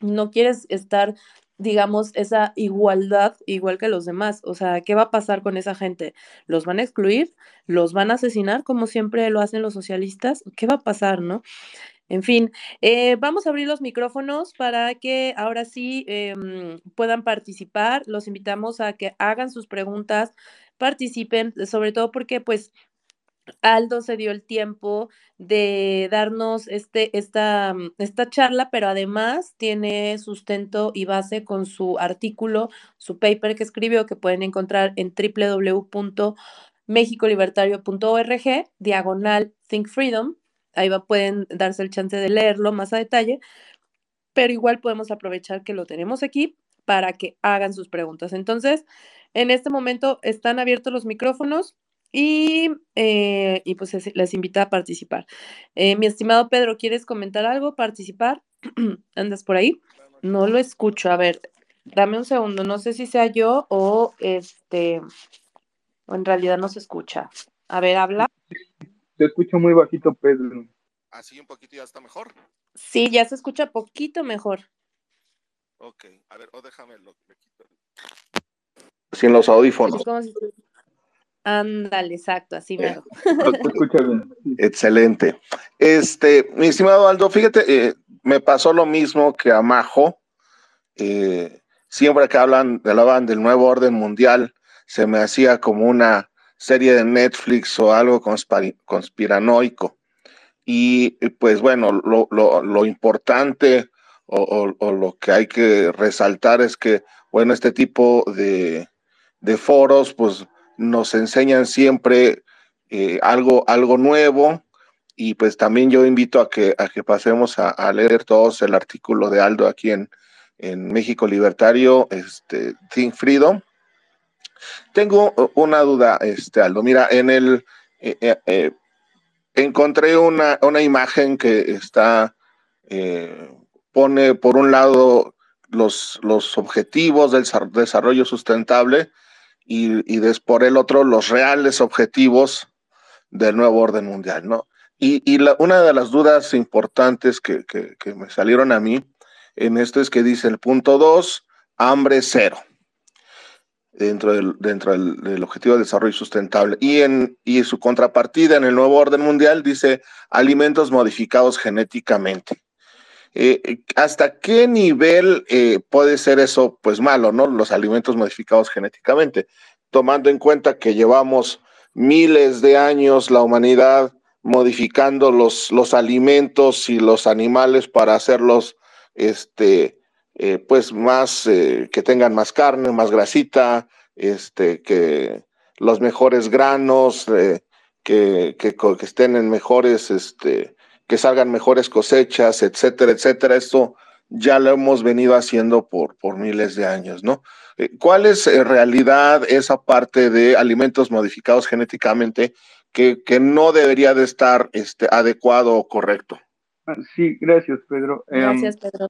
Speaker 1: No quieres estar, digamos, esa igualdad igual que los demás. O sea, ¿qué va a pasar con esa gente? ¿Los van a excluir? ¿Los van a asesinar como siempre lo hacen los socialistas? ¿Qué va a pasar, no? En fin, eh, vamos a abrir los micrófonos para que ahora sí em, puedan participar. Los invitamos a que hagan sus preguntas, participen, sobre todo porque pues Aldo se dio el tiempo de darnos este, esta, esta charla, pero además tiene sustento y base con su artículo, su paper que escribió, que pueden encontrar en www.mexicolibertario.org, diagonal Think Freedom ahí va, pueden darse el chance de leerlo más a detalle, pero igual podemos aprovechar que lo tenemos aquí para que hagan sus preguntas. Entonces, en este momento están abiertos los micrófonos y, eh, y pues les invito a participar. Eh, mi estimado Pedro, ¿quieres comentar algo? ¿Participar? ¿Andas por ahí? No lo escucho. A ver, dame un segundo. No sé si sea yo o este, o en realidad no se escucha. A ver, habla.
Speaker 2: Te escucho muy bajito, Pedro.
Speaker 3: Así un poquito ya está mejor.
Speaker 1: Sí, ya se escucha poquito mejor.
Speaker 3: Ok, a ver, o déjame lo que quito.
Speaker 4: Sin los audífonos.
Speaker 1: Ándale, exacto, así me
Speaker 2: eh, bien.
Speaker 4: Excelente. Este, mi estimado Aldo, fíjate, eh, me pasó lo mismo que a Majo. Eh, siempre que hablan, hablaban del nuevo orden mundial, se me hacía como una serie de Netflix o algo conspiranoico. Y pues bueno, lo, importante o, lo que hay que resaltar es que, bueno, este tipo de, foros pues nos enseñan siempre eh, algo, algo nuevo y pues también yo invito a que, a que pasemos a, leer todos el artículo de Aldo aquí en, en México Libertario, este, Think Freedom tengo una duda, este, Aldo. Mira, en el eh, eh, eh, encontré una, imagen que está pone por un lado los, los objetivos del desarrollo sustentable y, y por el otro los reales objetivos del nuevo orden mundial, ¿no? Y, una de las dudas importantes que, que, me salieron a mí en esto es que dice el punto 2, hambre cero dentro del, dentro del, objetivo de desarrollo sustentable. Y en y su contrapartida en el nuevo orden mundial dice alimentos modificados genéticamente. Eh, ¿Hasta qué nivel eh, puede ser eso pues malo, no? Los alimentos modificados genéticamente, tomando en cuenta que llevamos miles de años la humanidad modificando los, los alimentos y los animales para hacerlos este, eh, pues más, que tengan más carne, más grasita, este, que los mejores granos, eh, que, que, estén en mejores, este, que salgan mejores cosechas, etcétera, etcétera. Esto ya lo hemos venido haciendo por, por miles de años, ¿no? ¿Cuál es en realidad esa parte de alimentos modificados genéticamente que, que no debería de estar este, adecuado o correcto?
Speaker 2: Sí, gracias, Pedro.
Speaker 1: Em, gracias, Pedro.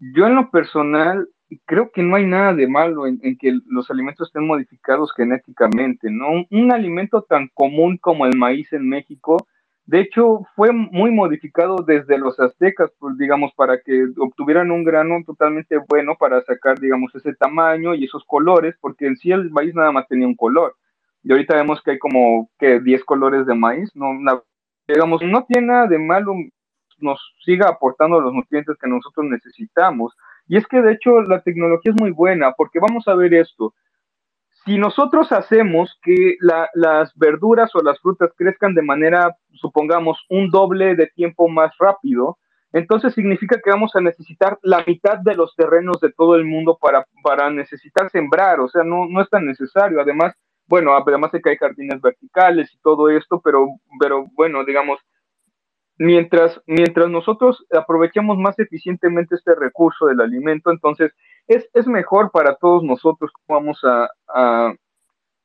Speaker 2: Yo en lo personal creo que no hay nada de malo en, que los alimentos estén modificados genéticamente, ¿no? Un, alimento tan común como el maíz en México, de hecho, fue muy modificado desde los aztecas, pues, digamos, para que obtuvieran un grano totalmente bueno para sacar, digamos, ese tamaño y esos colores, porque en sí el maíz nada más tenía un color. Y ahorita vemos que hay como que 10 colores de maíz, no, digamos, no tiene nada de malo nos siga aportando los nutrientes que nosotros necesitamos. Y es que de hecho la tecnología es muy buena porque vamos a ver esto. Si nosotros hacemos que las verduras o las frutas crezcan de manera, supongamos, un doble de tiempo más rápido, entonces significa que vamos a necesitar la mitad de los terrenos de todo el mundo para, para necesitar sembrar, o sea, no, no es tan necesario. Además, bueno, además de que hay jardines verticales y todo esto, pero, pero bueno, digamos, mientras, mientras nosotros aprovechemos más eficientemente este recurso del alimento, entonces es, mejor para todos nosotros cómo vamos a,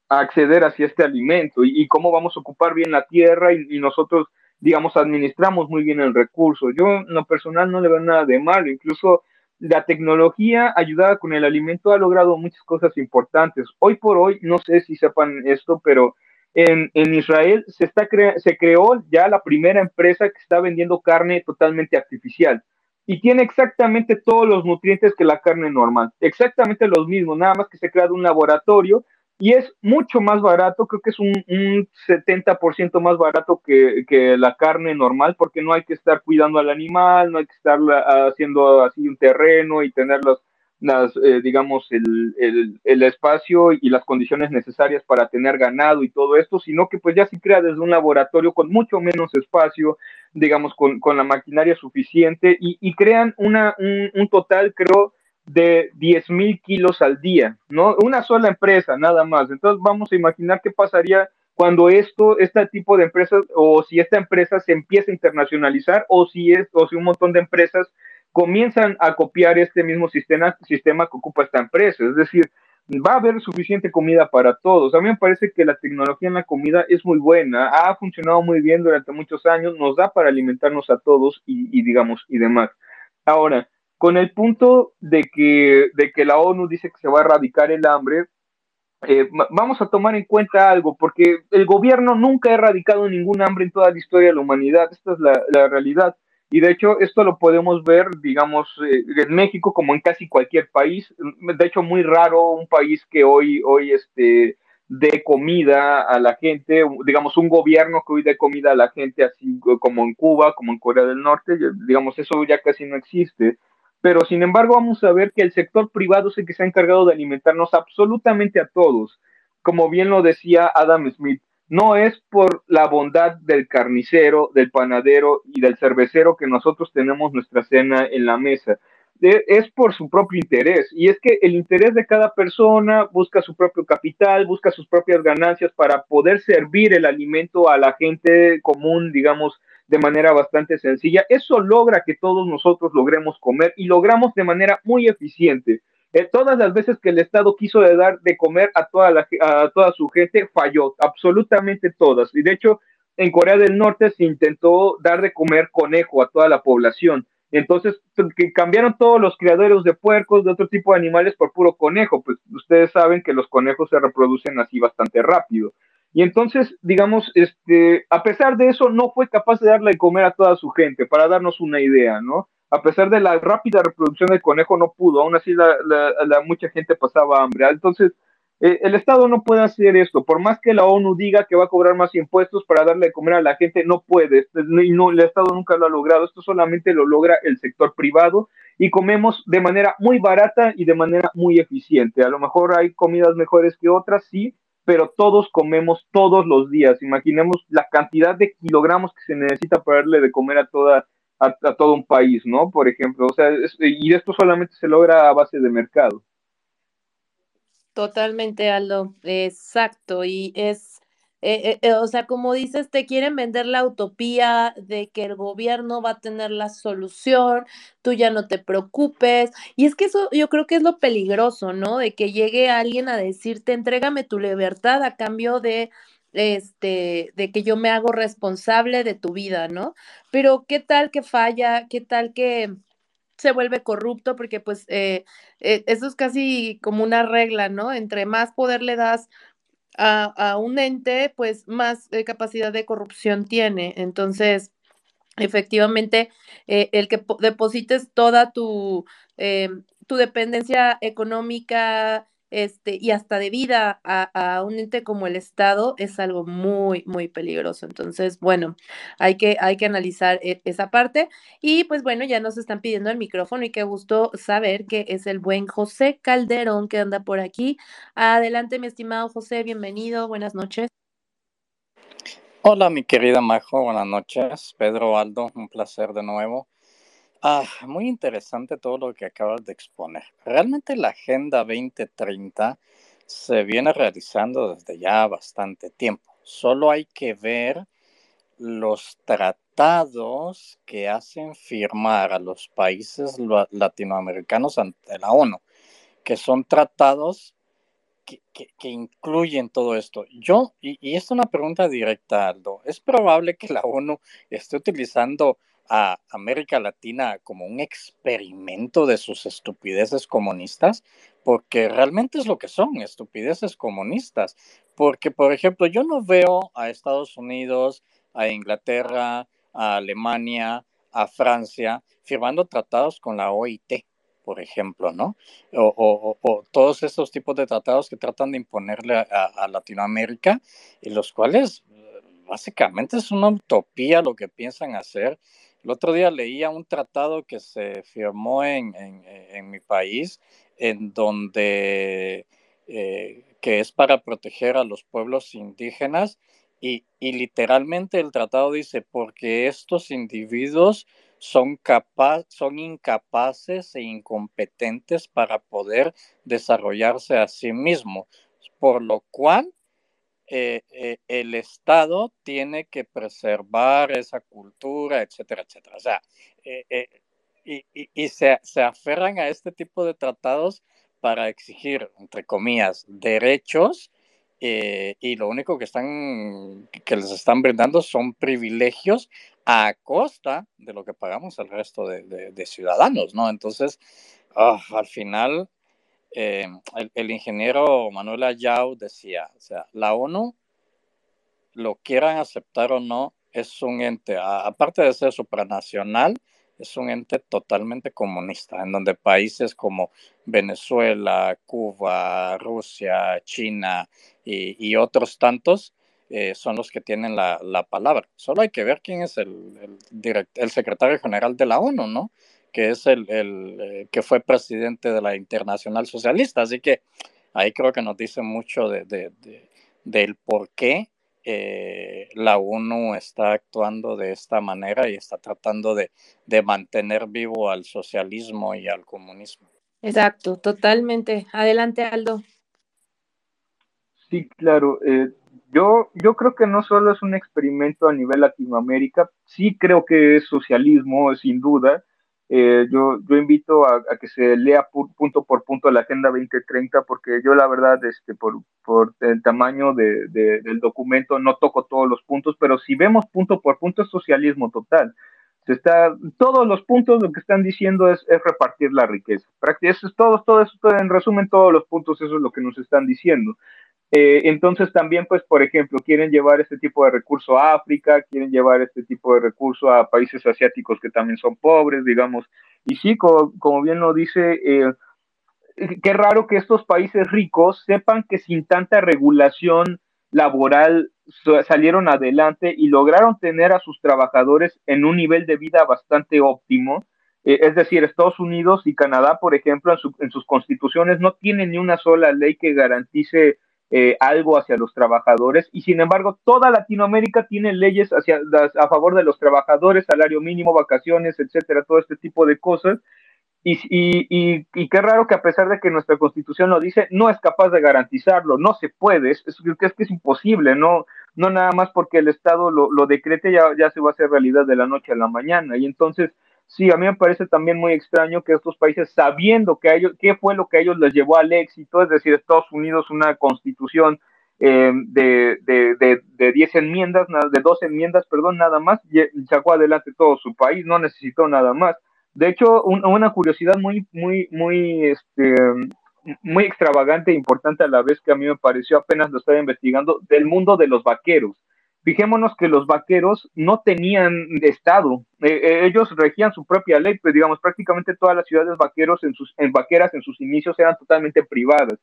Speaker 2: acceder hacia este alimento y, cómo vamos a ocupar bien la tierra y, nosotros, digamos, administramos muy bien el recurso. Yo en lo personal no le veo nada de malo, incluso la tecnología ayudada con el alimento ha logrado muchas cosas importantes. Hoy por hoy, no sé si sepan esto, pero en, Israel se, está se creó ya la primera empresa que está vendiendo carne totalmente artificial y tiene exactamente todos los nutrientes que la carne normal, exactamente los mismos, nada más que se crea de un laboratorio y es mucho más barato, creo que es un, un 70% más barato que, que, la carne normal, porque no hay que estar cuidando al animal, no hay que estar haciendo así un terreno y tener los, las, eh, digamos, el, el, el, espacio y las condiciones necesarias para tener ganado y todo esto, sino que pues ya se crea desde un laboratorio con mucho menos espacio, digamos, con, con la maquinaria suficiente y, y crean una, un, un total, creo, de 10 mil kilos al día, ¿no? Una sola empresa, nada más. Entonces vamos a imaginar qué pasaría cuando esto, este tipo de empresas, o si esta empresa se empieza a internacionalizar, o si es, o si un montón de empresas comienzan a copiar este mismo sistema, sistema que ocupa esta empresa. Es decir, va a haber suficiente comida para todos. A mí me parece que la tecnología en la comida es muy buena, ha funcionado muy bien durante muchos años, nos da para alimentarnos a todos y, digamos, y demás. Ahora, con el punto de que, de que la ONU dice que se va a erradicar el hambre, eh, vamos a tomar en cuenta algo, porque el gobierno nunca ha erradicado ningún hambre en toda la historia de la humanidad, esta es la realidad. Y de hecho, esto lo podemos ver, digamos, eh, en México como en casi cualquier país. De hecho, muy raro un país que hoy, hoy este, dé comida a la gente, digamos, un gobierno que hoy dé comida a la gente, así como en Cuba, como en Corea del Norte, digamos, eso ya casi no existe pero sin embargo vamos a ver que el sector privado es el que se ha encargado de alimentarnos absolutamente a todos. Como bien lo decía Adam Smith, no es por la bondad del carnicero, del panadero y del cervecero que nosotros tenemos nuestra cena en la mesa. Es por su propio interés. Y es que el interés de cada persona busca su propio capital, busca sus propias ganancias para poder servir el alimento a la gente común, digamos, de manera bastante sencilla. Eso logra que todos nosotros logremos comer y logramos de manera muy eficiente. Eh, todas las veces que el Estado quiso dar de comer a toda, la, a toda su gente, falló, absolutamente todas. Y de hecho, en Corea del Norte se intentó dar de comer conejo a toda la población. Entonces, que cambiaron todos los criaderos de puercos, de otro tipo de animales por puro conejo. Pues ustedes saben que los conejos se reproducen así bastante rápido. Y entonces, digamos, este, a pesar de eso, no fue capaz de darle de comer a toda su gente, para darnos una idea, ¿no? A pesar de la rápida reproducción del conejo, no pudo, aún así la, mucha gente pasaba hambre. Entonces, eh, el Estado no puede hacer esto, por más que la ONU diga que va a cobrar más impuestos para darle de comer a la gente, no puede, no, el Estado nunca lo ha logrado, esto solamente lo logra el sector privado y comemos de manera muy barata y de manera muy eficiente. A lo mejor hay comidas mejores que otras, sí, pero todos comemos todos los días. Imaginemos la cantidad de kilogramos que se necesita para darle de comer a toda a, todo un país, ¿no? Por ejemplo, o sea, y esto solamente se logra a base de mercado.
Speaker 1: Totalmente, Aldo, exacto, y es eh, eh, eh, o sea, como dices, te quieren vender la utopía de que el gobierno va a tener la solución, tú ya no te preocupes. Y es que eso yo creo que es lo peligroso, ¿no? De que llegue alguien a decirte, entrégame tu libertad a cambio de este, de que yo me hago responsable de tu vida, ¿no? Pero qué tal que falla, qué tal que se vuelve corrupto, porque pues eso es casi como una regla, ¿no? Entre más poder le das a, un ente, pues más eh, capacidad de corrupción tiene. Entonces, efectivamente, eh, el que deposites toda tu, em, tu dependencia económica, este, y hasta de vida a, un ente como el Estado es algo muy, muy peligroso. Entonces, bueno, hay que, hay que analizar e, esa parte. Y pues bueno, ya nos están pidiendo el micrófono y qué gusto saber que es el buen José Calderón que anda por aquí. Adelante, mi estimado José, bienvenido, buenas noches.
Speaker 5: Hola, mi querida Majo, buenas noches. Pedro Aldo, un placer de nuevo. Ah, muy interesante todo lo que acabas de exponer. Realmente la Agenda 2030 se viene realizando desde ya bastante tiempo. Solo hay que ver los tratados que hacen firmar a los países latinoamericanos ante la ONU, que son tratados que, incluyen todo esto. Yo, y, y es una pregunta directa, Aldo, ¿es probable que la ONU esté utilizando a América Latina como un experimento de sus estupideces comunistas, porque realmente es lo que son, estupideces comunistas. Porque, por ejemplo, yo no veo a Estados Unidos, a Inglaterra, a Alemania, a Francia firmando tratados con la OIT, por ejemplo, ¿no? O, todos estos tipos de tratados que tratan de imponerle a Latinoamérica y los cuales básicamente es una utopía lo que piensan hacer. El otro día leía un tratado que se firmó en, mi país, en donde, eh, que es para proteger a los pueblos indígenas, y, literalmente el tratado dice, porque estos individuos son incapaces e incompetentes para poder desarrollarse a sí mismos, por lo cual eh, eh, el Estado tiene que preservar esa cultura, etcétera, etcétera. O sea, eh, y, se, aferran a este tipo de tratados para exigir, entre comillas, derechos y lo único que, están, que les están brindando son privilegios a costa de lo que pagamos el resto de, ciudadanos, ¿no? Entonces, ah, al final eh, el, ingeniero Manuel Ayau decía, o sea, la ONU, lo quieran aceptar o no, es un ente, aparte de ser supranacional, es un ente totalmente comunista, en donde países como Venezuela, Cuba, Rusia, China y, otros tantos eh, son los que tienen la, palabra. Solo hay que ver quién es el, el secretario general de la ONU, ¿no? Que es el, eh, que fue presidente de la Internacional Socialista. Así que ahí creo que nos dice mucho de, del por qué eh, la ONU está actuando de esta manera y está tratando de, mantener vivo al socialismo y al comunismo.
Speaker 1: Exacto, totalmente. Adelante, Aldo.
Speaker 2: Sí, claro. Eh, yo, yo creo que no solo es un experimento a nivel Latinoamérica, sí creo que es socialismo, sin duda, eh, yo, yo invito a, que se lea punto por punto la Agenda 2030 porque yo la verdad, este, por, por el tamaño de, del documento no toco todos los puntos, pero si vemos punto por punto es socialismo total. Está, todos los puntos lo que están diciendo es, es repartir la riqueza. Eso es todo, todo eso, en resumen, todos los puntos, eso es lo que nos están diciendo. Eh, entonces también, pues, por ejemplo, quieren llevar este tipo de recurso a África, quieren llevar este tipo de recurso a países asiáticos que también son pobres, digamos. Y sí, como, bien lo dice, eh, qué raro que estos países ricos sepan que sin tanta regulación laboral salieron adelante y lograron tener a sus trabajadores en un nivel de vida bastante óptimo. Eh, es decir, Estados Unidos y Canadá, por ejemplo, en, en sus constituciones no tienen ni una sola ley que garantice eh, algo hacia los trabajadores y sin embargo toda Latinoamérica tiene leyes hacia, a favor de los trabajadores, salario mínimo, vacaciones, etcétera, todo este tipo de cosas. Y, y, y, qué raro que a pesar de que nuestra constitución lo dice, no es capaz de garantizarlo, no se puede, es, es, es que es imposible, no, no nada más porque el Estado lo, lo decrete ya, ya se va a hacer realidad de la noche a la mañana. Y entonces, sí, a mí me parece también muy extraño que estos países, sabiendo que ellos, qué fue lo que a ellos les llevó al éxito, es decir, Estados Unidos una constitución eh, de, de, de, 10 enmiendas, de 12 enmiendas, perdón, nada más, y sacó adelante todo su país, no necesitó nada más. De hecho, una curiosidad muy, muy, muy, este, muy extravagante e importante a la vez que a mí me pareció apenas lo estaba investigando, del mundo de los vaqueros. Fijémonos que los vaqueros no tenían Estado, eh, eh, ellos regían su propia ley, pues digamos, prácticamente todas las ciudades vaqueras en sus inicios eran totalmente privadas.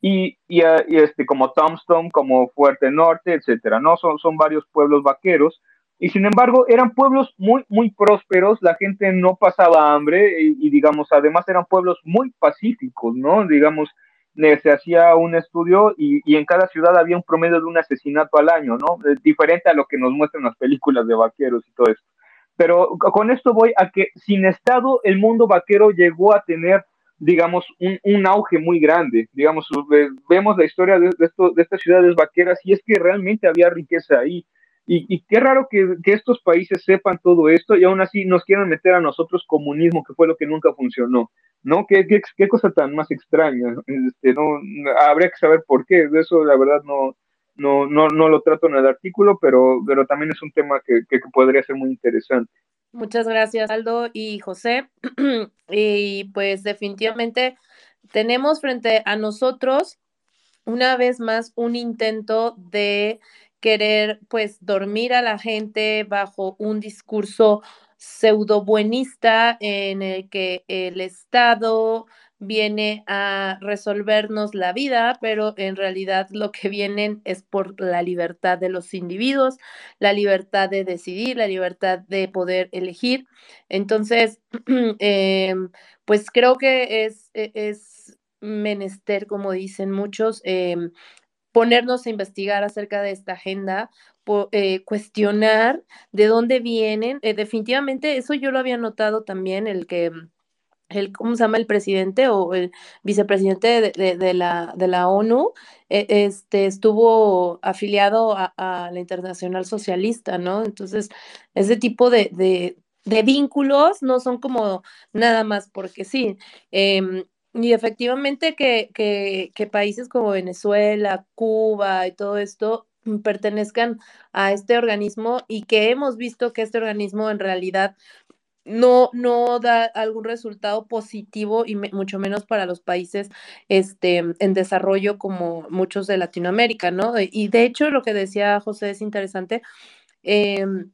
Speaker 2: Y, y, ah, este, como Tombstone, como Fuerte Norte, etcétera, ¿no? Son, son varios pueblos vaqueros, y sin embargo eran pueblos muy, muy prósperos, la gente no pasaba hambre, y, y digamos, además eran pueblos muy pacíficos, ¿no? Digamos, se hacía un estudio y, y, en cada ciudad había un promedio de un asesinato al año, ¿no? Diferente a lo que nos muestran las películas de vaqueros y todo esto. Pero con esto voy a que sin Estado el mundo vaquero llegó a tener, digamos, un, un auge muy grande. Digamos, vemos la historia de, esto, de estas ciudades vaqueras y es que realmente había riqueza ahí. Y, qué raro que, que, estos países sepan todo esto y aún así nos quieran meter a nosotros comunismo, que fue lo que nunca funcionó. ¿no? Qué, qué, qué cosa tan más extraña. Este, no, habría que saber por qué. De eso, la verdad, no, no, no, no lo trato en el artículo, pero, pero también es un tema que, que, podría ser muy interesante.
Speaker 1: Muchas gracias, Aldo y José. y pues definitivamente tenemos frente a nosotros una vez más un intento de querer pues dormir a la gente bajo un discurso pseudo buenista en el que el Estado viene a resolvernos la vida, pero en realidad lo que vienen es por la libertad de los individuos, la libertad de decidir, la libertad de poder elegir. Entonces, em, pues creo que es, e, es menester, como dicen muchos, em, ponernos a investigar acerca de esta agenda, eh, cuestionar de dónde vienen. Eh, definitivamente, eso yo lo había notado también, el que el, ¿cómo se llama? El presidente o el vicepresidente de, la, de la ONU, e, este, estuvo afiliado a, la Internacional Socialista, ¿no? Entonces, ese tipo de, de, vínculos no son como nada más porque sí. Em, y efectivamente que, que, que países como Venezuela, Cuba y todo esto pertenezcan a este organismo y que hemos visto que este organismo en realidad no, no da algún resultado positivo y mucho menos para los países este, en desarrollo como muchos de Latinoamérica, ¿no? Y de hecho lo que decía José es interesante. Em,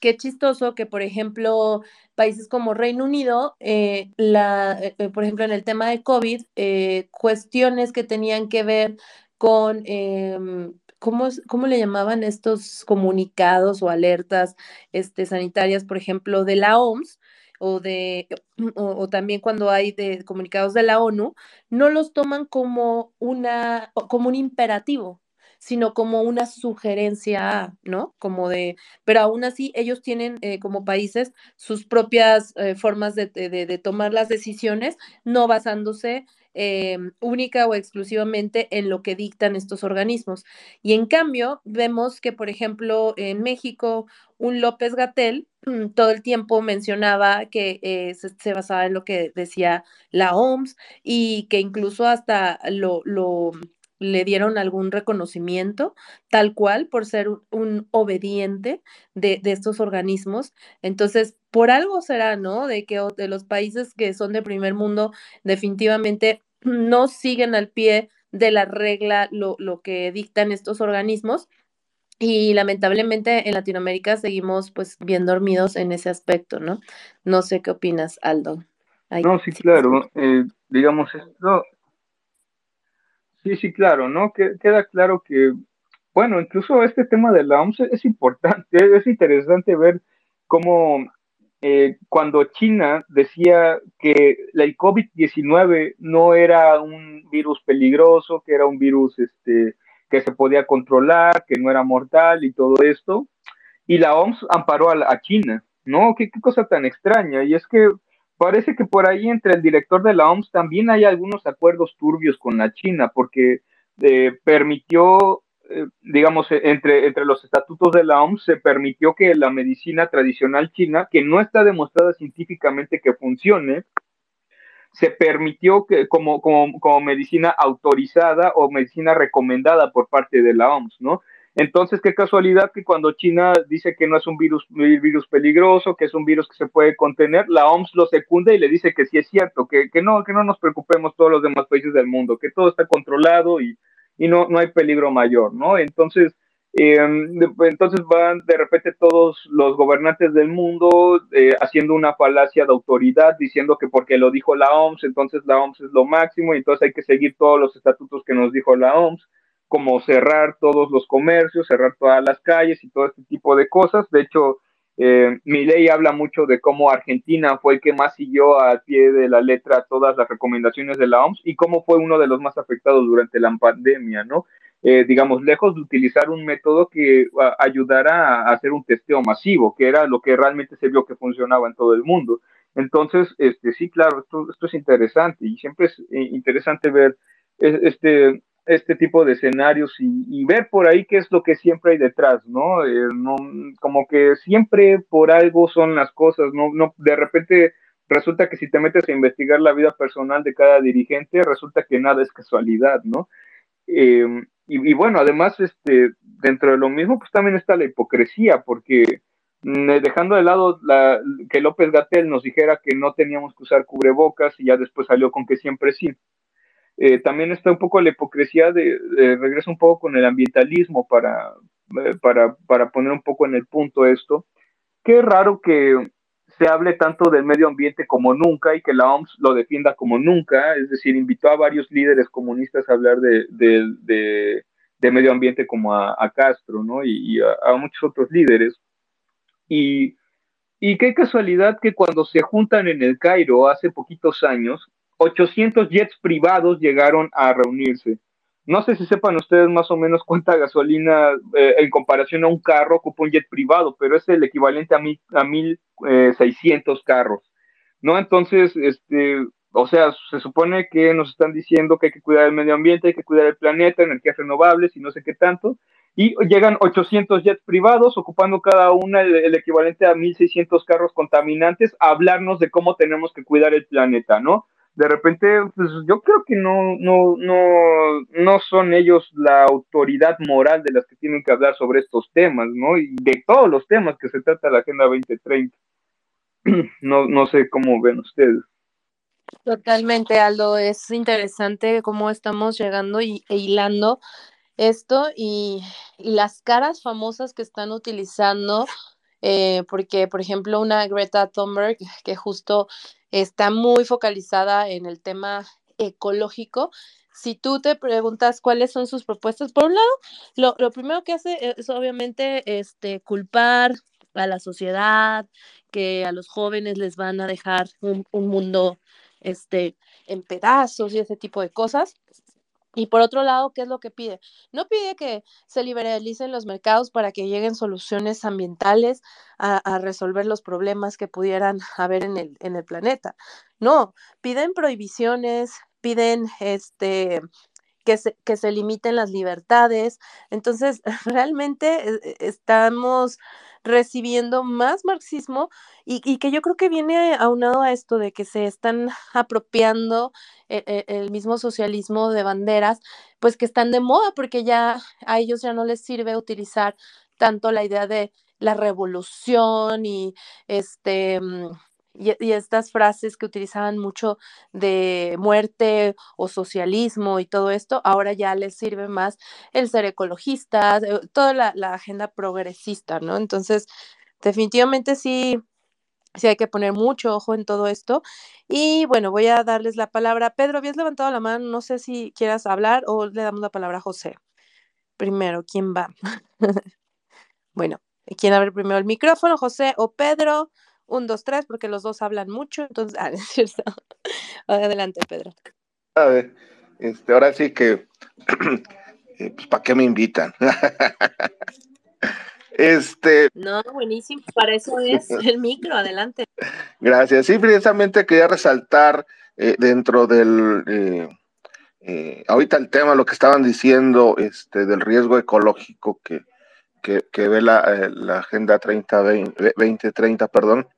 Speaker 1: qué chistoso que, por ejemplo, países como Reino Unido, eh, la, eh, eh, por ejemplo, en el tema de COVID, cuestiones que tenían que ver con em, ¿cómo, cómo le llamaban estos comunicados o alertas este, sanitarias, por ejemplo, de la OMS? O, de, o, también cuando hay de comunicados de la ONU, no los toman como, una, como un imperativo, sino como una sugerencia, ¿no? Como de, pero aún así ellos tienen eh, como países sus propias eh, formas de, de, tomar las decisiones, no basándose eh, única o exclusivamente en lo que dictan estos organismos. Y en cambio, vemos que, por ejemplo, en México, un López Gatel todo el tiempo mencionaba que eh, se, basaba en lo que decía la OMS y que incluso hasta lo, lo le dieron algún reconocimiento, tal cual, por ser un, obediente de, de, estos organismos. Entonces, por algo será, ¿no? De que de los países que son de primer mundo, definitivamente no siguen al pie de la regla lo, que dictan estos organismos y lamentablemente en Latinoamérica seguimos pues bien dormidos en ese aspecto, ¿no? No sé qué opinas, Aldo.
Speaker 2: no, sí, claro, eh, digamos esto. Sí, sí, claro, ¿no? queda claro que, bueno, incluso este tema de la OMS es importante, es interesante ver cómo eh, cuando China decía que el COVID-19 no era un virus peligroso, que era un virus este, que se podía controlar, que no era mortal y todo esto, y la OMS amparó a, China, ¿no? ¿Qué, ¿Qué, cosa tan extraña. Y es que parece que por ahí entre el director de la OMS también hay algunos acuerdos turbios con la China, porque eh, permitió eh, digamos, eh, entre, entre los estatutos de la OMS se permitió que la medicina tradicional china, que no está demostrada científicamente que funcione, se permitió que como, como, como medicina autorizada o medicina recomendada por parte de la OMS, ¿no? Entonces, qué casualidad que cuando China dice que no es un virus, peligroso, que es un virus que se puede contener, la OMS lo secunda y le dice que sí es cierto, que, que no, que no nos preocupemos todos los demás países del mundo, que todo está controlado y, y no, no hay peligro mayor, ¿no? Entonces, eh, entonces van de repente todos los gobernantes del mundo eh, haciendo una falacia de autoridad, diciendo que porque lo dijo la OMS, entonces la OMS es lo máximo y entonces hay que seguir todos los estatutos que nos dijo la OMS, como cerrar todos los comercios, cerrar todas las calles y todo este tipo de cosas. De hecho, eh, mi ley habla mucho de cómo Argentina fue el que más siguió al pie de la letra todas las recomendaciones de la OMS y cómo fue uno de los más afectados durante la pandemia, ¿no? Eh, digamos, lejos de utilizar un método que ayudara a hacer un testeo masivo, que era lo que realmente se vio que funcionaba en todo el mundo. Entonces, este, sí, claro, esto, esto es interesante y siempre es eh, interesante ver este, este tipo de escenarios y, ver por ahí qué es lo que siempre hay detrás, ¿no? Eh, ¿no? Como que siempre por algo son las cosas, ¿no? no De repente resulta que si te metes a investigar la vida personal de cada dirigente, resulta que nada es casualidad, ¿no? Em, y, y, bueno, además, este, dentro de lo mismo, pues también está la hipocresía, porque mm, dejando de lado la, que López Gatel nos dijera que no teníamos que usar cubrebocas y ya después salió con que siempre sí. Eh, también está un poco la hipocresía de, regreso un poco con el ambientalismo para, eh, para, para poner un poco en el punto esto. Qué raro que se hable tanto del medio ambiente como nunca y que la OMS lo defienda como nunca, es decir, invitó a varios líderes comunistas a hablar de, de, de, medio ambiente como a, Castro, ¿no? Y, a, muchos otros líderes. Y, y qué casualidad que cuando se juntan en el Cairo hace poquitos años, 800 jets privados llegaron a reunirse. No sé si sepan ustedes más o menos cuánta gasolina eh, en comparación a un carro ocupa un jet privado, pero es el equivalente a, mil, a 1.600 carros, ¿no? Entonces, este, o sea, se supone que nos están diciendo que hay que cuidar el medio ambiente, hay que cuidar el planeta, energías renovables y no sé qué tanto, y llegan 800 jets privados ocupando cada una el, el equivalente a 1.600 carros contaminantes a hablarnos de cómo tenemos que cuidar el planeta, ¿no? De repente, pues yo creo que no, no, no, no son ellos la autoridad moral de las que tienen que hablar sobre estos temas, ¿no? Y de todos los temas que se trata la Agenda 2030. No, no sé cómo ven ustedes.
Speaker 1: Totalmente, Aldo. Es interesante cómo estamos llegando y, e hilando esto y, y, las caras famosas que están utilizando, eh, porque, por ejemplo, una Greta Thunberg que justo está muy focalizada en el tema ecológico. Si tú te preguntas cuáles son sus propuestas, por un lado, lo, primero que hace es obviamente este, culpar a la sociedad, que a los jóvenes les van a dejar un, un mundo este, en pedazos y ese tipo de cosas. Y por otro lado, ¿qué es lo que pide? No pide que se liberalicen los mercados para que lleguen soluciones ambientales a, resolver los problemas que pudieran haber en el, en el planeta. No, piden prohibiciones, piden este que se, que se limiten las libertades. Entonces, realmente eh, eh, estamos recibiendo más marxismo y, que yo creo que viene aunado a esto de que se están apropiando e, e, el, mismo socialismo de banderas, pues que están de moda porque ya a ellos ya no les sirve utilizar tanto la idea de la revolución y este mm, y, estas frases que utilizaban mucho de muerte o socialismo y todo esto, ahora ya les sirve más el ser ecologista, eh, toda la, agenda progresista, ¿no? Entonces, definitivamente sí, sí hay que poner mucho ojo en todo esto. Y bueno, voy a darles la palabra. Pedro, habías levantado la mano, no sé si quieras hablar o le damos la palabra a José. Primero, ¿quién va? bueno, ¿quién abre primero el micrófono? José o Pedro un, dos, tres, porque los dos hablan mucho, entonces, ah, es cierto. Adelante, Pedro.
Speaker 4: A ver, este, ahora sí que, eh, pues, ¿para qué me invitan? este.
Speaker 1: No, buenísimo, para eso es el micro, adelante.
Speaker 4: Gracias, sí, precisamente quería resaltar eh, dentro del, eh, ahorita el tema, lo que estaban diciendo, este, del riesgo ecológico que, que, ve la, la Agenda 30, 2030, perdón,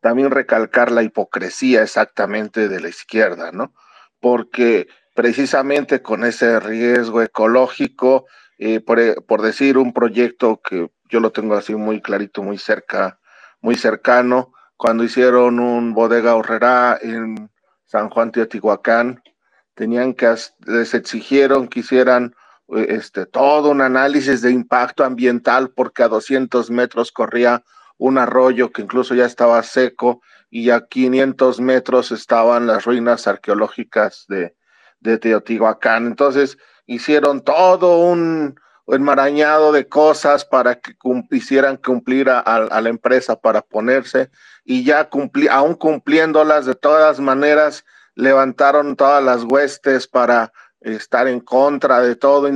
Speaker 4: también recalcar la hipocresía exactamente de la izquierda, ¿no? Porque precisamente con ese riesgo ecológico, eh, por, decir un proyecto que yo lo tengo así muy clarito, muy cerca, muy cercano, cuando hicieron un bodega horrera en San Juan Teotihuacán, tenían que, les exigieron que hicieran eh, este, todo un análisis de impacto ambiental porque a 200 metros corría un arroyo que incluso ya estaba seco y a 500 metros estaban las ruinas arqueológicas de, Teotihuacán. Entonces hicieron todo un enmarañado de cosas para que hicieran cumplir a, la empresa para ponerse y ya cumplí, aún cumpliéndolas de todas maneras, levantaron todas las huestes para estar en contra de todo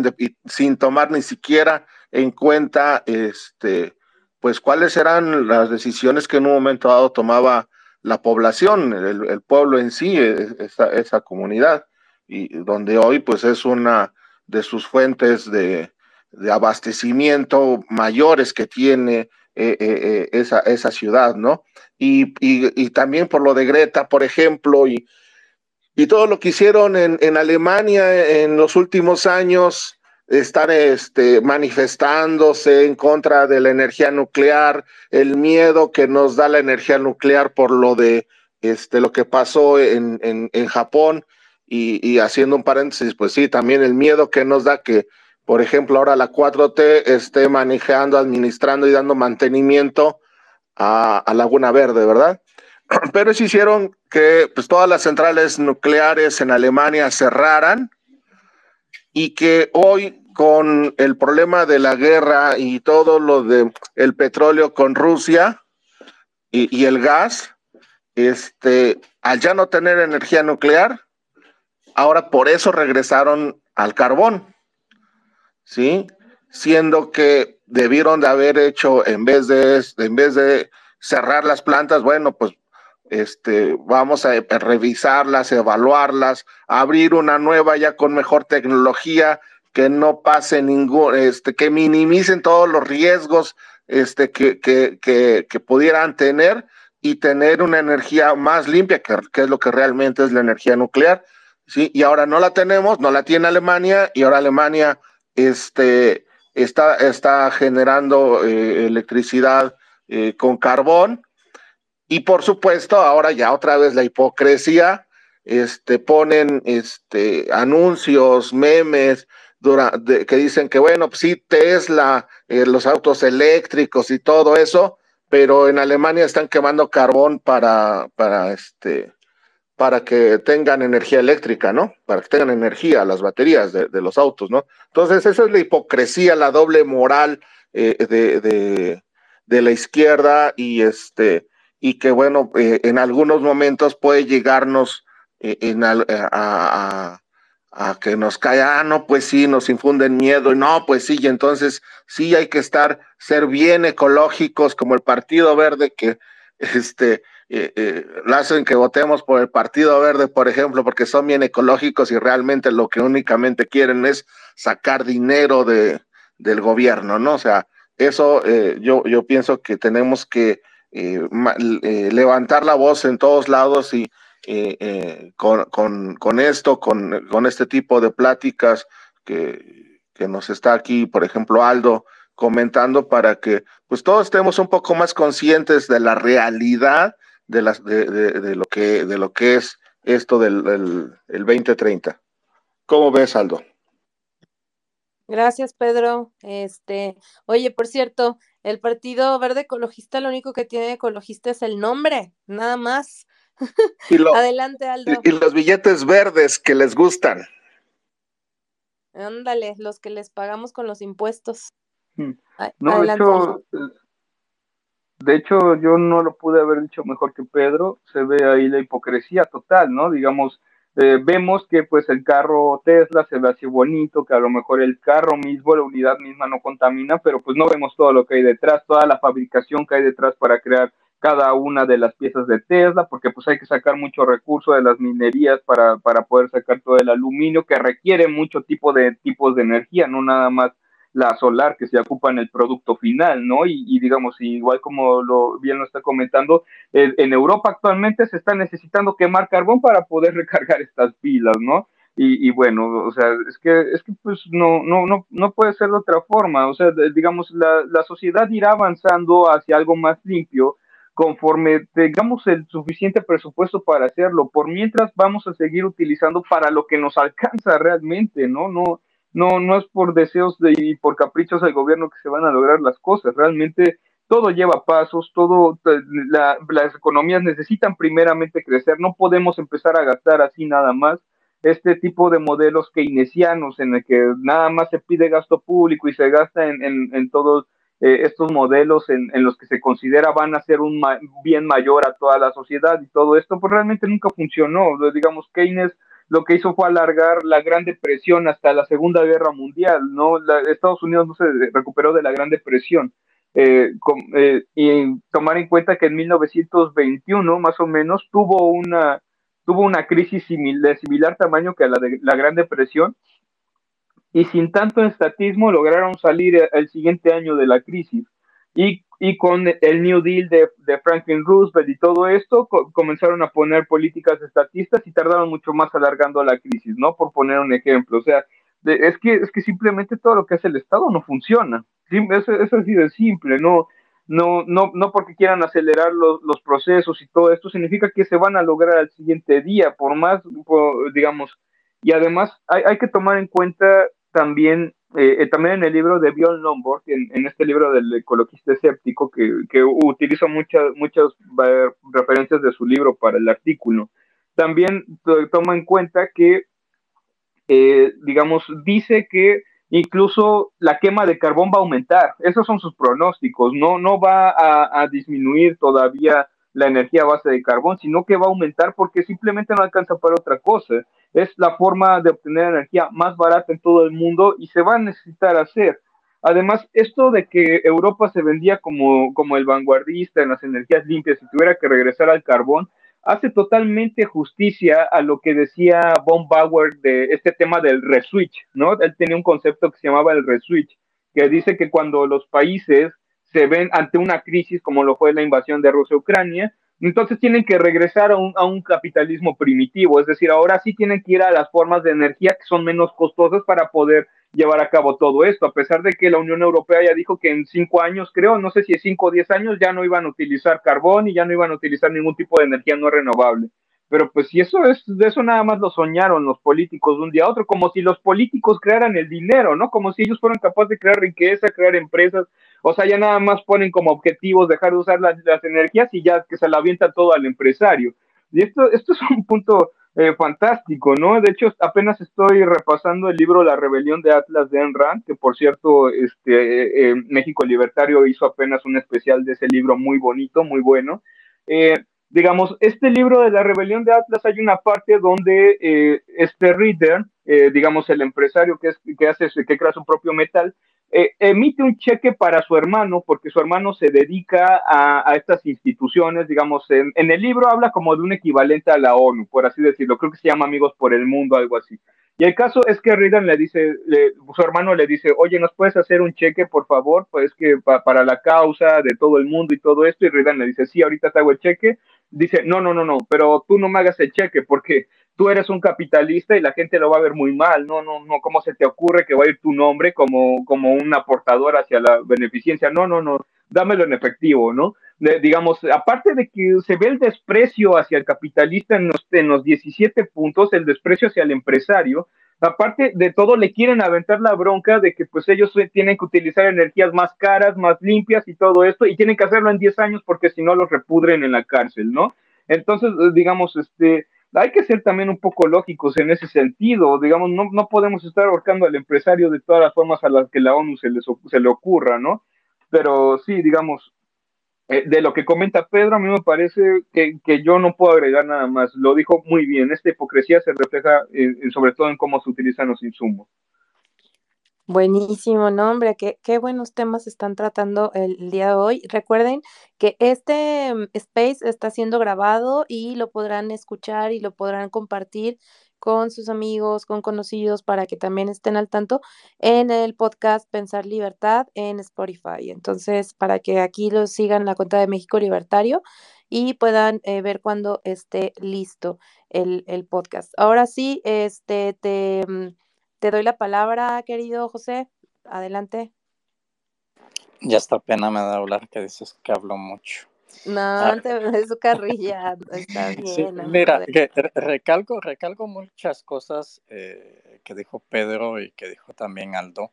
Speaker 4: sin tomar ni siquiera en cuenta este pues cuáles eran las decisiones que en un momento dado tomaba la población, el, pueblo en sí, e, esa, esa, comunidad, y donde hoy pues es una de sus fuentes de, abastecimiento mayores que tiene eh, eh, eh, esa, esa ciudad, ¿no? Y, y, también por lo de Greta, por ejemplo, y, y todo lo que hicieron en, en Alemania en los últimos años, están este, manifestándose en contra de la energía nuclear, el miedo que nos da la energía nuclear por lo de este, lo que pasó en, en, en Japón. Y, haciendo un paréntesis, pues sí, también el miedo que nos da que, por ejemplo, ahora la 4T esté manejando, administrando y dando mantenimiento a, Laguna Verde, ¿verdad? Pero eso hicieron que pues, todas las centrales nucleares en Alemania cerraran y que hoy con el problema de la guerra y todo lo de el petróleo con Rusia y, y, el gas, este, al ya no tener energía nuclear, ahora por eso regresaron al carbón, ¿sí? Siendo que debieron de haber hecho, en vez de, en vez de cerrar las plantas, bueno, pues este, vamos a, revisarlas, evaluarlas, abrir una nueva ya con mejor tecnología, que no pase ningún, este, que minimicen todos los riesgos este, que, que, que, que pudieran tener y tener una energía más limpia, que, que, es lo que realmente es la energía nuclear, ¿sí? Y ahora no la tenemos, no la tiene Alemania, y ahora Alemania este, está, está generando eh, electricidad eh, con carbón, y por supuesto, ahora ya otra vez la hipocresía, este, ponen este, anuncios, memes, durante, que dicen que, bueno, pues sí, Tesla, eh, los autos eléctricos y todo eso, pero en Alemania están quemando carbón para, para, este, para que tengan energía eléctrica, ¿no? Para que tengan energía las baterías de, los autos, ¿no? Entonces, esa es la hipocresía, la doble moral eh, de, de, la izquierda y este y que bueno, eh, en algunos momentos puede llegarnos eh, en, a, a, a, que nos caiga, ah, no, pues sí, nos infunden miedo, y no, pues sí, y entonces sí hay que estar, ser bien ecológicos, como el Partido Verde, que este, eh, eh, hacen que votemos por el Partido Verde, por ejemplo, porque son bien ecológicos y realmente lo que únicamente quieren es sacar dinero de, del gobierno, ¿no? O sea, eso eh, yo, yo pienso que tenemos que eh, eh, levantar la voz en todos lados y con, con, con, esto, con, con, este tipo de pláticas que, que, nos está aquí, por ejemplo, Aldo comentando para que pues todos estemos un poco más conscientes de la realidad de, las, de, de, de lo, que, de lo que es esto del, del el 2030. ¿Cómo ves, Aldo?
Speaker 1: Gracias, Pedro. Este, oye, por cierto, el Partido Verde Ecologista lo único que tiene ecologista es el nombre, nada más.
Speaker 4: Y lo,
Speaker 1: Adelante, Aldo.
Speaker 4: Y, y, los billetes verdes que les gustan.
Speaker 1: Ándale, los que les pagamos con los impuestos.
Speaker 2: Hmm. No, Adelante, de hecho, de hecho, yo no lo pude haber dicho mejor que Pedro. Se ve ahí la hipocresía total, ¿no? Digamos, eh, vemos que pues el carro Tesla se ve así bonito, que a lo mejor el carro mismo, la unidad misma no contamina, pero pues no vemos todo lo que hay detrás, toda la fabricación que hay detrás para crear cada una de las piezas de Tesla, porque pues hay que sacar mucho recurso de las minerías para, para poder sacar todo el aluminio, que requiere mucho tipo de tipos de energía, no nada más la solar que se ocupa en el producto final, ¿no? Y, y digamos, igual como lo bien lo está comentando, eh, en Europa actualmente se está necesitando quemar carbón para poder recargar estas pilas, ¿no? Y, y, bueno, o sea, es que, es que pues no, no, no, no puede ser de otra forma, o sea, digamos, la, la sociedad irá avanzando hacia algo más limpio conforme tengamos el suficiente presupuesto para hacerlo, por mientras vamos a seguir utilizando para lo que nos alcanza realmente, ¿no? No, no, no es por deseos de, y por caprichos del gobierno que se van a lograr las cosas, realmente todo lleva pasos, todo, la, las economías necesitan primeramente crecer, no podemos empezar a gastar así nada más. Este tipo de modelos keynesianos en el que nada más se pide gasto público y se gasta en, en, en todos eh, estos modelos en, los que se considera van a ser un bien mayor a toda la sociedad y todo esto, pues realmente nunca funcionó. Digamos, Keynes lo que hizo fue alargar la Gran Depresión hasta la Segunda Guerra Mundial, ¿no? Estados Unidos no se recuperó de la Gran Depresión. Eh, eh, y tomar en cuenta que en 1921, más o menos, tuvo una, tuvo una crisis de similar tamaño que la de la Gran Depresión, y sin tanto estatismo lograron salir el siguiente año de la crisis. Y y con el New Deal de, de Franklin Roosevelt y todo esto, co comenzaron a poner políticas estatistas y tardaron mucho más alargando la crisis, ¿no? Por poner un ejemplo, o sea, es, que, es que simplemente todo lo que hace el Estado no funciona. Es, es así de simple, no, no, no, no porque quieran acelerar los, los, procesos y todo esto, significa que se van a lograr al siguiente día, por más, digamos, y además hay, hay, que tomar en cuenta también, eh, eh, también en el libro de Bjorn Lomborg, en, este libro del ecologista escéptico, que, que utilizo muchas, muchas referencias de su libro para el artículo, también toma en cuenta que, eh, digamos, dice que incluso la quema de carbón va a aumentar. Esos son sus pronósticos. No, no va a, disminuir todavía la energía a base de carbón, sino que va a aumentar porque simplemente no alcanza para otra cosa. Es la forma de obtener energía más barata en todo el mundo y se va a necesitar hacer. Además, esto de que Europa se vendía como, como el vanguardista en las energías limpias y tuviera que regresar al carbón, hace totalmente justicia a lo que decía Von Bauer de este tema del reswitch, ¿no? Él tenía un concepto que se llamaba el reswitch, que dice que cuando los países se ven ante una crisis como lo fue la invasión de Rusia a Ucrania, entonces tienen que regresar a un, a un, capitalismo primitivo, es decir, ahora sí tienen que ir a las formas de energía que son menos costosas para poder llevar a cabo todo esto, a pesar de que la Unión Europea ya dijo que en cinco años, creo, no sé si es cinco o diez años, ya no iban a utilizar carbón y ya no iban a utilizar ningún tipo de energía no renovable. Pero pues si eso es, de eso nada más lo soñaron los políticos de un día a otro, como si los políticos crearan el dinero, ¿no? Como si ellos fueran capaces de crear riqueza, crear empresas, o sea, ya nada más ponen como objetivos dejar de usar las, las energías y ya que se la avienta todo al empresario. Y esto, esto es un punto eh, fantástico, ¿no? De hecho, apenas estoy repasando el libro La rebelión de Atlas de Enran, que por cierto, este, eh, eh, México Libertario hizo apenas un especial de ese libro muy bonito, muy bueno. Eh, digamos, este libro de la rebelión de Atlas hay una parte donde este Reader, digamos, el empresario que, es, que hace, que crea su propio metal, eh, emite un cheque para su hermano, porque su hermano se dedica a, estas instituciones, digamos, en, el libro habla como de un equivalente a la ONU, por así decirlo, creo que se llama Amigos por el Mundo, algo así. Y el caso es que Ridan le dice, su hermano le dice, oye, ¿nos puedes hacer un cheque, por favor? Pues que pa, para la causa de todo el mundo y todo esto. Y Ridan le dice, sí, ahorita te hago el cheque. Dice, no, no, no, no, pero tú no me hagas el cheque porque tú eres un capitalista y la gente lo va a ver muy mal, no, no, no, ¿cómo se te ocurre que va a ir tu nombre como, como un aportador hacia la beneficencia? No, no, no, dámelo en efectivo, ¿no? Digamos, aparte de que se ve el desprecio hacia el capitalista en los, en los 17 puntos, el desprecio hacia el empresario, aparte de todo le quieren aventar la bronca de que pues ellos tienen que utilizar energías más caras, más limpias y todo esto, y tienen que hacerlo en 10 años porque si no los repudren en la cárcel, ¿no? Entonces, digamos, este, hay que ser también un poco lógicos en ese sentido, digamos, no, no podemos estar ahorcando al empresario de todas las formas a las que la ONU se, les, le ocurra, ¿no? Pero sí, digamos, eh, de lo que comenta Pedro, a mí me parece que, que, yo no puedo agregar nada más, lo dijo muy bien, esta hipocresía se refleja sobre todo en cómo se utilizan los insumos.
Speaker 1: Buenísimo, no, hombre, qué, qué buenos temas están tratando el, día de hoy. Recuerden que este um, space está siendo grabado y lo podrán escuchar y lo podrán compartir con sus amigos, con conocidos, para que también estén al tanto en el podcast Pensar Libertad en Spotify. Entonces, para que aquí lo sigan la cuenta de México Libertario y puedan eh, ver cuando esté listo el, el, podcast. Ahora sí, este te te doy la palabra, querido José. Adelante.
Speaker 5: Ya esta pena me da hablar que dices que hablo mucho.
Speaker 1: No, te es su carrilla, está bien.
Speaker 5: Sí, mira, que recalco, recalco muchas cosas eh, que dijo Pedro y que dijo también Aldo.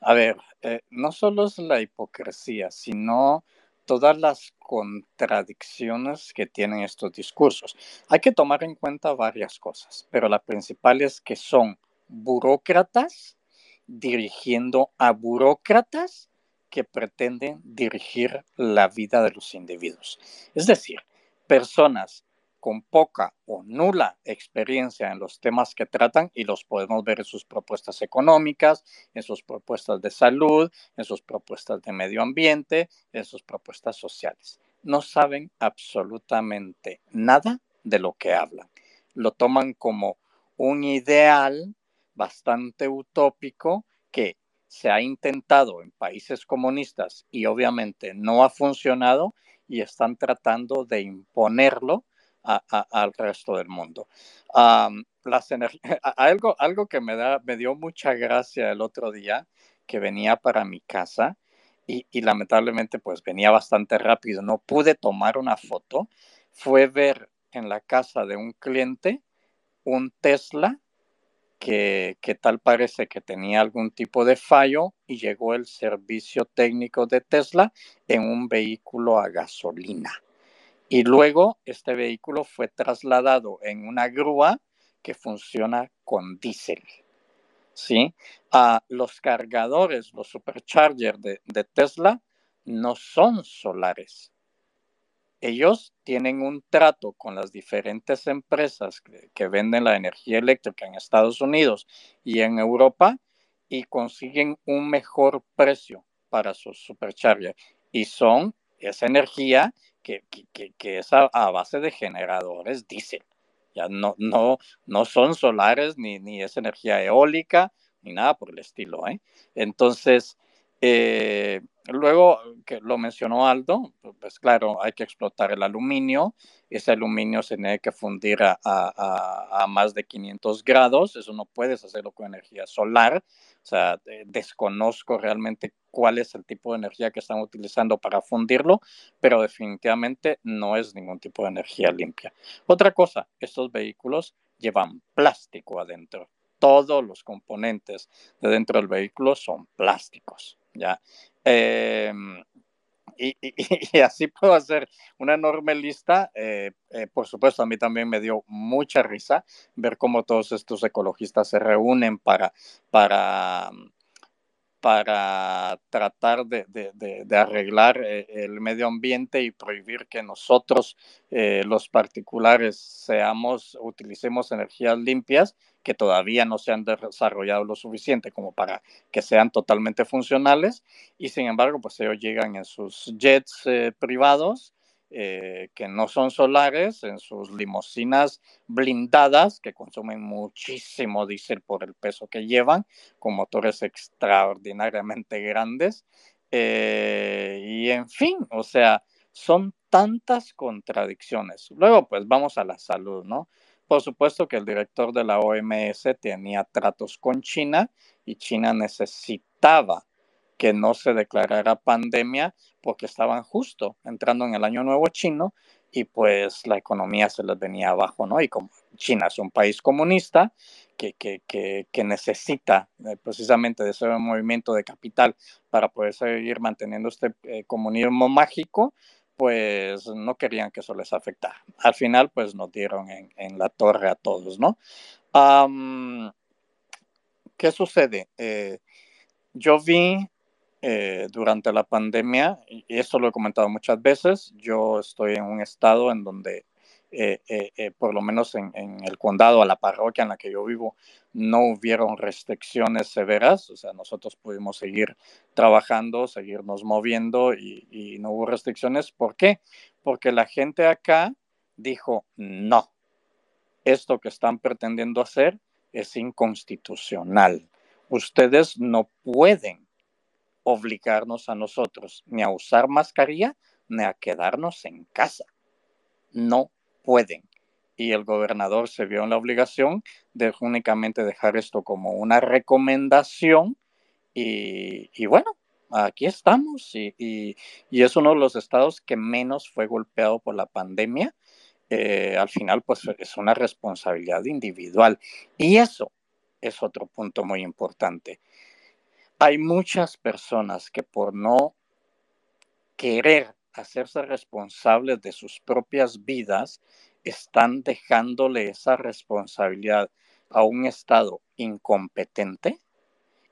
Speaker 5: A ver, eh, no solo es la hipocresía, sino todas las contradicciones que tienen estos discursos. Hay que tomar en cuenta varias cosas, pero la principal es que son burócratas dirigiendo a burócratas que pretenden dirigir la vida de los individuos. Es decir, personas con poca o nula experiencia en los temas que tratan y los podemos ver en sus propuestas económicas, en sus propuestas de salud, en sus propuestas de medio ambiente, en sus propuestas sociales. No saben absolutamente nada de lo que hablan. Lo toman como un ideal bastante utópico que se ha intentado en países comunistas y obviamente no ha funcionado y están tratando de imponerlo al resto del mundo. Algo, algo que me, da, me dio mucha gracia el otro día, que venía para mi casa y, y lamentablemente pues venía bastante rápido, no pude tomar una foto, fue ver en la casa de un cliente un Tesla que, tal parece que tenía algún tipo de fallo y llegó el servicio técnico de Tesla en un vehículo a gasolina. Y luego este vehículo fue trasladado en una grúa que funciona con diésel. ¿sí? a los cargadores, los superchargers de, de Tesla, no son solares. Ellos tienen un trato con las diferentes empresas que, venden la energía eléctrica en Estados Unidos y en Europa y consiguen un mejor precio para sus superchargers. Y son esa energía que, que, que es a, a, base de generadores diésel. Ya no, no, no son solares ni, ni es energía eólica ni nada por el estilo. ¿eh? Entonces, eh, luego que lo mencionó Aldo, pues claro, hay que explotar el aluminio. Ese aluminio se tiene que fundir a, más de 500 grados. Eso no puedes hacerlo con energía solar. O sea, desconozco realmente cuál es el tipo de energía que están utilizando para fundirlo, pero definitivamente no es ningún tipo de energía limpia. Otra cosa, estos vehículos llevan plástico adentro todos los componentes de dentro del vehículo son plásticos, ¿ya? Eh, y, y, y, así puedo hacer una enorme lista. Eh, eh, por supuesto, a mí también me dio mucha risa ver cómo todos estos ecologistas se reúnen para, para para tratar de, arreglar eh, el medio ambiente y prohibir que nosotros, eh, los particulares, seamos, utilicemos energías limpias que todavía no se han desarrollado lo suficiente como para que sean totalmente funcionales. Y sin embargo, pues ellos llegan en sus jets eh, privados eh, que no son solares en sus limusinas blindadas que consumen muchísimo diésel por el peso que llevan, con motores extraordinariamente grandes. Eh, y en fin, o sea, son tantas contradicciones. Luego, pues vamos a la salud, ¿no? Por supuesto que el director de la OMS tenía tratos con China y China necesitaba que no se declarara pandemia porque estaban justo entrando en el año nuevo chino y pues la economía se les venía abajo, ¿no? Y como China es un país comunista que, que, que, necesita eh, precisamente de ese movimiento de capital para poder seguir manteniendo este eh, comunismo mágico, pues no querían que eso les afectara. Al final, pues nos dieron en, en la torre a todos, ¿no? Um, ¿Qué sucede? Eh, yo vi eh, durante la pandemia, y eso lo he comentado muchas veces, yo estoy en un estado en donde, eh, eh, por lo menos en, el condado, a la parroquia en la que yo vivo, no hubieron restricciones severas, o sea, nosotros pudimos seguir trabajando, seguirnos moviendo y no hubo restricciones. ¿Por qué? Porque la gente acá dijo, no, esto que están pretendiendo hacer es inconstitucional. Ustedes no pueden obligarnos a nosotros ni a usar mascarilla ni a quedarnos en casa. No pueden. Y el gobernador se vio en la obligación de únicamente dejar esto como una recomendación y, y bueno, aquí estamos y, y, y, es uno de los estados que menos fue golpeado por la pandemia. Eh, al final, pues es una responsabilidad individual. Y eso es otro punto muy importante hay muchas personas que por no querer hacerse responsables de sus propias vidas, están dejándole esa responsabilidad a un Estado incompetente,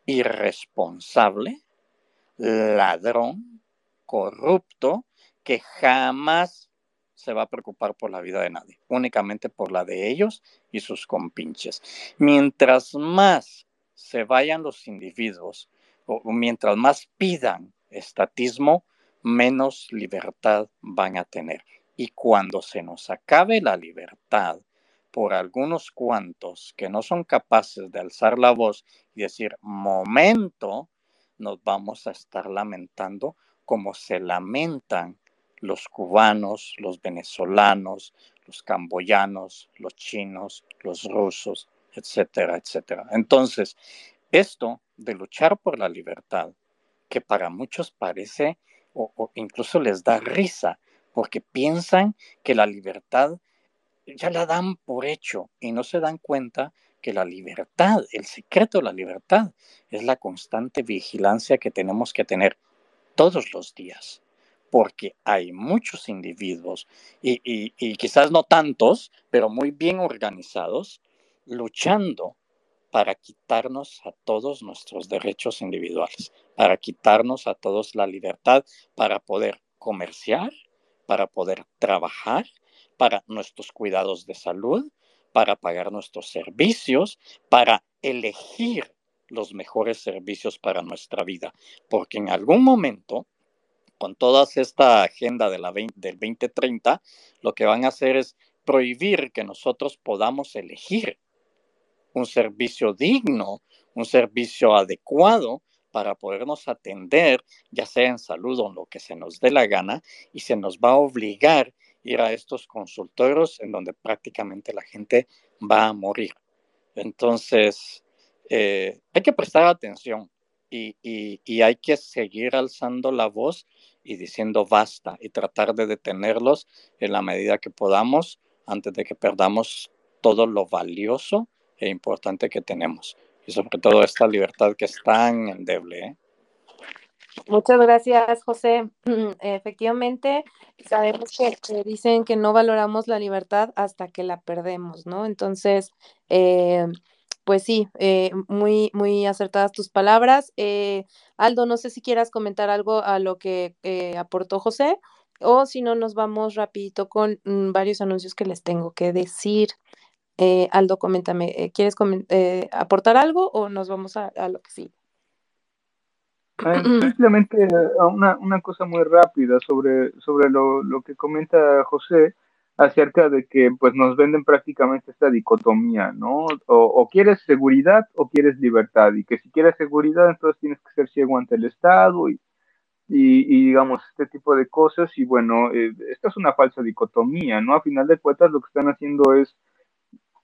Speaker 5: irresponsable, ladrón, corrupto, que jamás se va a preocupar por la vida de nadie, únicamente por la de ellos y sus compinches. Mientras más se vayan los individuos o mientras más pidan estatismo, menos libertad van a tener. Y cuando se nos acabe la libertad por algunos cuantos que no son capaces de alzar la voz y decir, momento, nos vamos a estar lamentando como se lamentan los cubanos, los venezolanos, los camboyanos, los chinos, los rusos, etcétera, etcétera. Entonces, esto de luchar por la libertad, que para muchos parece o, incluso les da risa, porque piensan que la libertad ya la dan por hecho y no se dan cuenta que la libertad, el secreto de la libertad, es la constante vigilancia que tenemos que tener todos los días, porque hay muchos individuos y, quizás no tantos, pero muy bien organizados, luchando para quitarnos a todos nuestros derechos individuales, para quitarnos a todos la libertad para poder comerciar, para poder trabajar, para nuestros cuidados de salud, para pagar nuestros servicios, para elegir los mejores servicios para nuestra vida, porque en algún momento, con toda esta agenda del 2030, lo que van a hacer es prohibir que nosotros podamos elegir un servicio digno, un servicio adecuado para podernos atender, ya sea en salud o en lo que se nos dé la gana, y se nos va a obligar ir a estos consultorios en donde prácticamente la gente va a morir. Entonces, eh, hay que prestar atención y, hay que seguir alzando la voz y diciendo basta y tratar de detenerlos en la medida que podamos antes de que perdamos todo lo valioso e importante que tenemos. Y sobre todo esta libertad que es tan endeble. ¿eh?
Speaker 1: Muchas gracias, José. Efectivamente, sabemos que, dicen que no valoramos la libertad hasta que la perdemos, ¿no? Entonces, eh, pues sí, eh, muy, muy acertadas tus palabras. Aldo, no sé si quieras comentar algo a lo que aportó José o si no, nos vamos rapidito con mm, varios anuncios que les tengo que decir. Eh, Aldo, coméntame, eh, ¿quieres eh, aportar algo o nos vamos a, lo que sí?
Speaker 2: simplemente una, una, cosa muy rápida sobre, sobre lo, lo, que comenta José acerca de que pues nos venden prácticamente esta dicotomía, ¿no? O, quieres seguridad o quieres libertad y que si quieres seguridad entonces tienes que ser ciego ante el Estado y, y, y, digamos, este tipo de cosas. Y bueno, esta es una falsa dicotomía, ¿no? A final de cuentas, lo que están haciendo es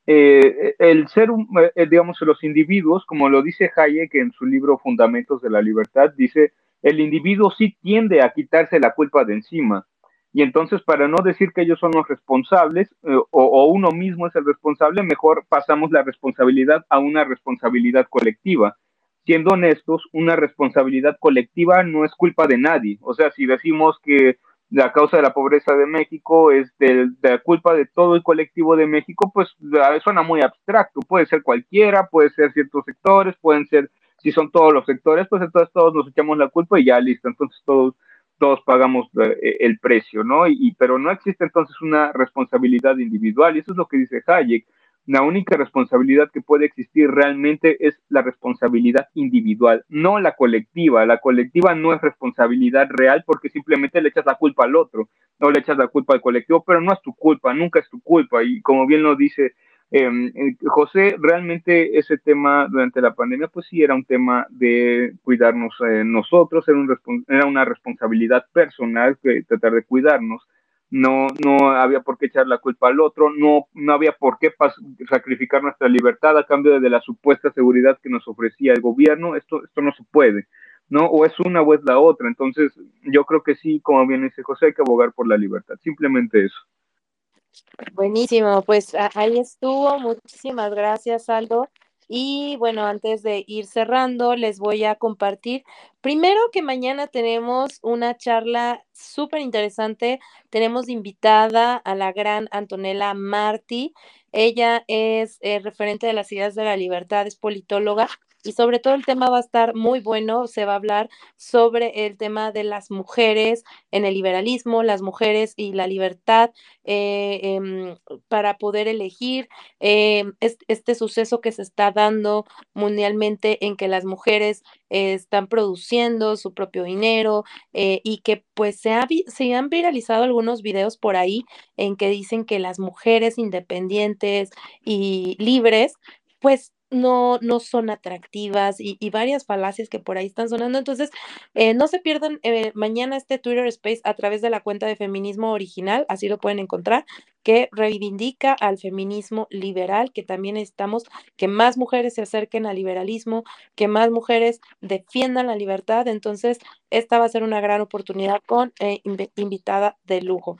Speaker 2: eh, el ser, eh, digamos, los individuos, como lo dice Hayek en su libro Fundamentos de la Libertad, dice, el individuo sí tiende a quitarse la culpa de encima. Y entonces, para no decir que ellos son los responsables eh, o, uno mismo es el responsable, mejor pasamos la responsabilidad a una responsabilidad colectiva. Siendo honestos, una responsabilidad colectiva no es culpa de nadie. O sea, si decimos que la causa de la pobreza de México es de, la culpa de todo el colectivo de México, pues suena muy abstracto, puede ser cualquiera, puede ser ciertos sectores, pueden ser, si son todos los sectores, pues entonces todos nos echamos la culpa y ya listo, entonces todos, todos pagamos eh, el precio, ¿no? Y, pero no existe entonces una responsabilidad individual, y eso es lo que dice Hayek, la única responsabilidad que puede existir realmente es la responsabilidad individual, no la colectiva. La colectiva no es responsabilidad real porque simplemente le echas la culpa al otro, no le echas la culpa al colectivo, pero no es tu culpa, nunca es tu culpa. Y como bien lo dice em, eh, José, realmente ese tema durante la pandemia, pues sí era un tema de cuidarnos eh, nosotros, era, un era una responsabilidad personal que tratar de cuidarnos no, no había por qué echar la culpa al otro, no, no había por qué sacrificar nuestra libertad a cambio de la supuesta seguridad que nos ofrecía el gobierno, esto, esto no se puede, ¿no? O es una o es la otra, entonces yo creo que sí, como bien dice José, hay que abogar por la libertad, simplemente eso.
Speaker 1: Buenísimo, pues ahí estuvo, muchísimas gracias Aldo. Y bueno, antes de ir cerrando, les voy a compartir primero que mañana tenemos una charla súper interesante. Tenemos invitada a la gran Antonella Martí. Ella es eh, referente de las ideas de la libertad, es politóloga y sobre todo el tema va a estar muy bueno. Se va a hablar sobre el tema de las mujeres en el liberalismo, las mujeres y la libertad eh, em, para poder elegir em, este, suceso que se está dando mundialmente en que las mujeres eh, están produciendo su propio dinero eh, y que pues se, se han viralizado algunos videos por ahí en que dicen que las mujeres independientes y libres pues no, no son atractivas y, varias falacias que por ahí están sonando. Entonces, eh, no se pierdan eh, mañana este Twitter Space a través de la cuenta de Feminismo Original, así lo pueden encontrar, que reivindica al feminismo liberal, que también necesitamos que más mujeres se acerquen al liberalismo, que más mujeres defiendan la libertad. Entonces, esta va a ser una gran oportunidad con eh, invitada de lujo.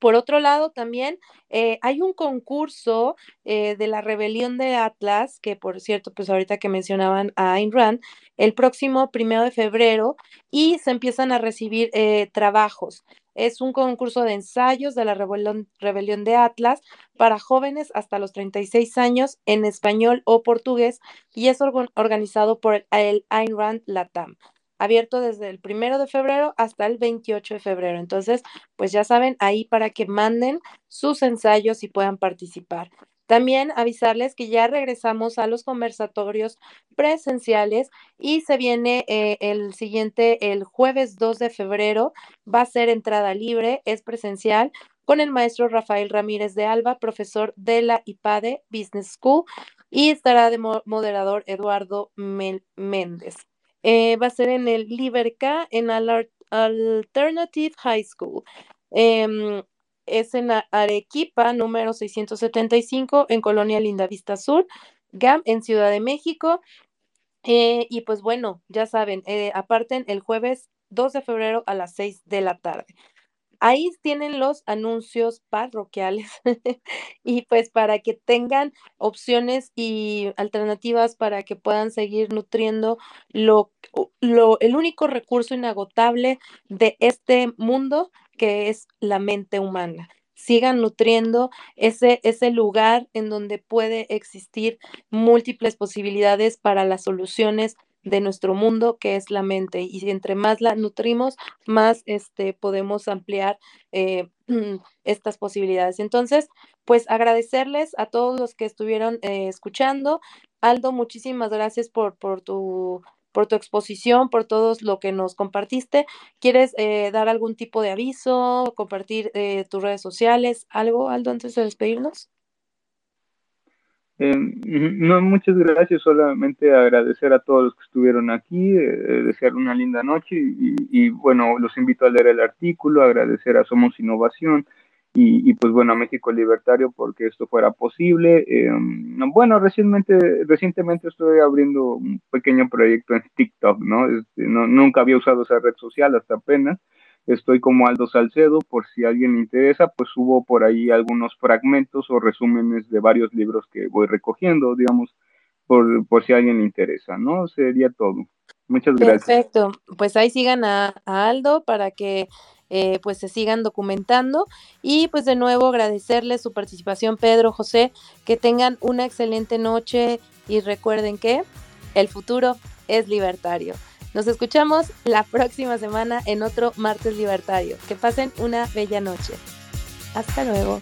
Speaker 1: Por otro lado, también eh, hay un concurso eh, de la rebelión de Atlas, que por cierto, pues ahorita que mencionaban a Ayn Rand, el próximo primero de febrero y se empiezan a recibir eh, trabajos. Es un concurso de ensayos de la rebelión, rebelión de Atlas para jóvenes hasta los 36 años en español o portugués y es organizado por el Ayn Rand Latam abierto desde el primero de febrero hasta el 28 de febrero. Entonces, pues ya saben, ahí para que manden sus ensayos y puedan participar. También avisarles que ya regresamos a los conversatorios presenciales y se viene eh, el siguiente, el jueves 2 de febrero, va a ser entrada libre, es presencial con el maestro Rafael Ramírez de Alba, profesor de la IPADE Business School, y estará de moderador Eduardo Méndez. Eh, va a ser en el Liberca, en Alternative High School. Em, es en Arequipa, número 675, en Colonia Lindavista Sur, GAM, en Ciudad de México. Eh, y pues bueno, ya saben, eh, aparten el jueves 2 de febrero a las 6 de la tarde. Ahí tienen los anuncios parroquiales y pues para que tengan opciones y alternativas para que puedan seguir nutriendo lo, lo, el único recurso inagotable de este mundo que es la mente humana. Sigan nutriendo ese, ese lugar en donde puede existir múltiples posibilidades para las soluciones de nuestro mundo, que es la mente. Y entre más la nutrimos, más este, podemos ampliar eh, estas posibilidades. Entonces, pues agradecerles a todos los que estuvieron eh, escuchando. Aldo, muchísimas gracias por, por tu por tu exposición, por todo lo que nos compartiste. ¿Quieres eh, dar algún tipo de aviso, compartir tus redes sociales, algo, Aldo, antes de despedirnos?
Speaker 2: Eh, no, muchas gracias, solamente agradecer a todos los que estuvieron aquí, eh, desear una linda noche y, bueno, los invito a leer el artículo, agradecer a Somos Innovación y, pues bueno, a México Libertario porque esto fuera posible. Eh, bueno, recientemente, recientemente estoy abriendo un pequeño proyecto en TikTok, ¿no? Este, no nunca había usado esa red social hasta apenas Estoy como Aldo Salcedo, por si a alguien le interesa, pues subo por ahí algunos fragmentos o resúmenes de varios libros que voy recogiendo, digamos, por, por si a alguien le interesa, ¿no? Sería todo. Muchas gracias.
Speaker 1: Perfecto, pues ahí sigan a, Aldo para que eh, pues se sigan documentando y pues de nuevo agradecerles su participación Pedro, José, que tengan una excelente noche y recuerden que el futuro es libertario. Nos escuchamos la próxima semana en otro martes libertario. Que pasen una bella noche. Hasta luego.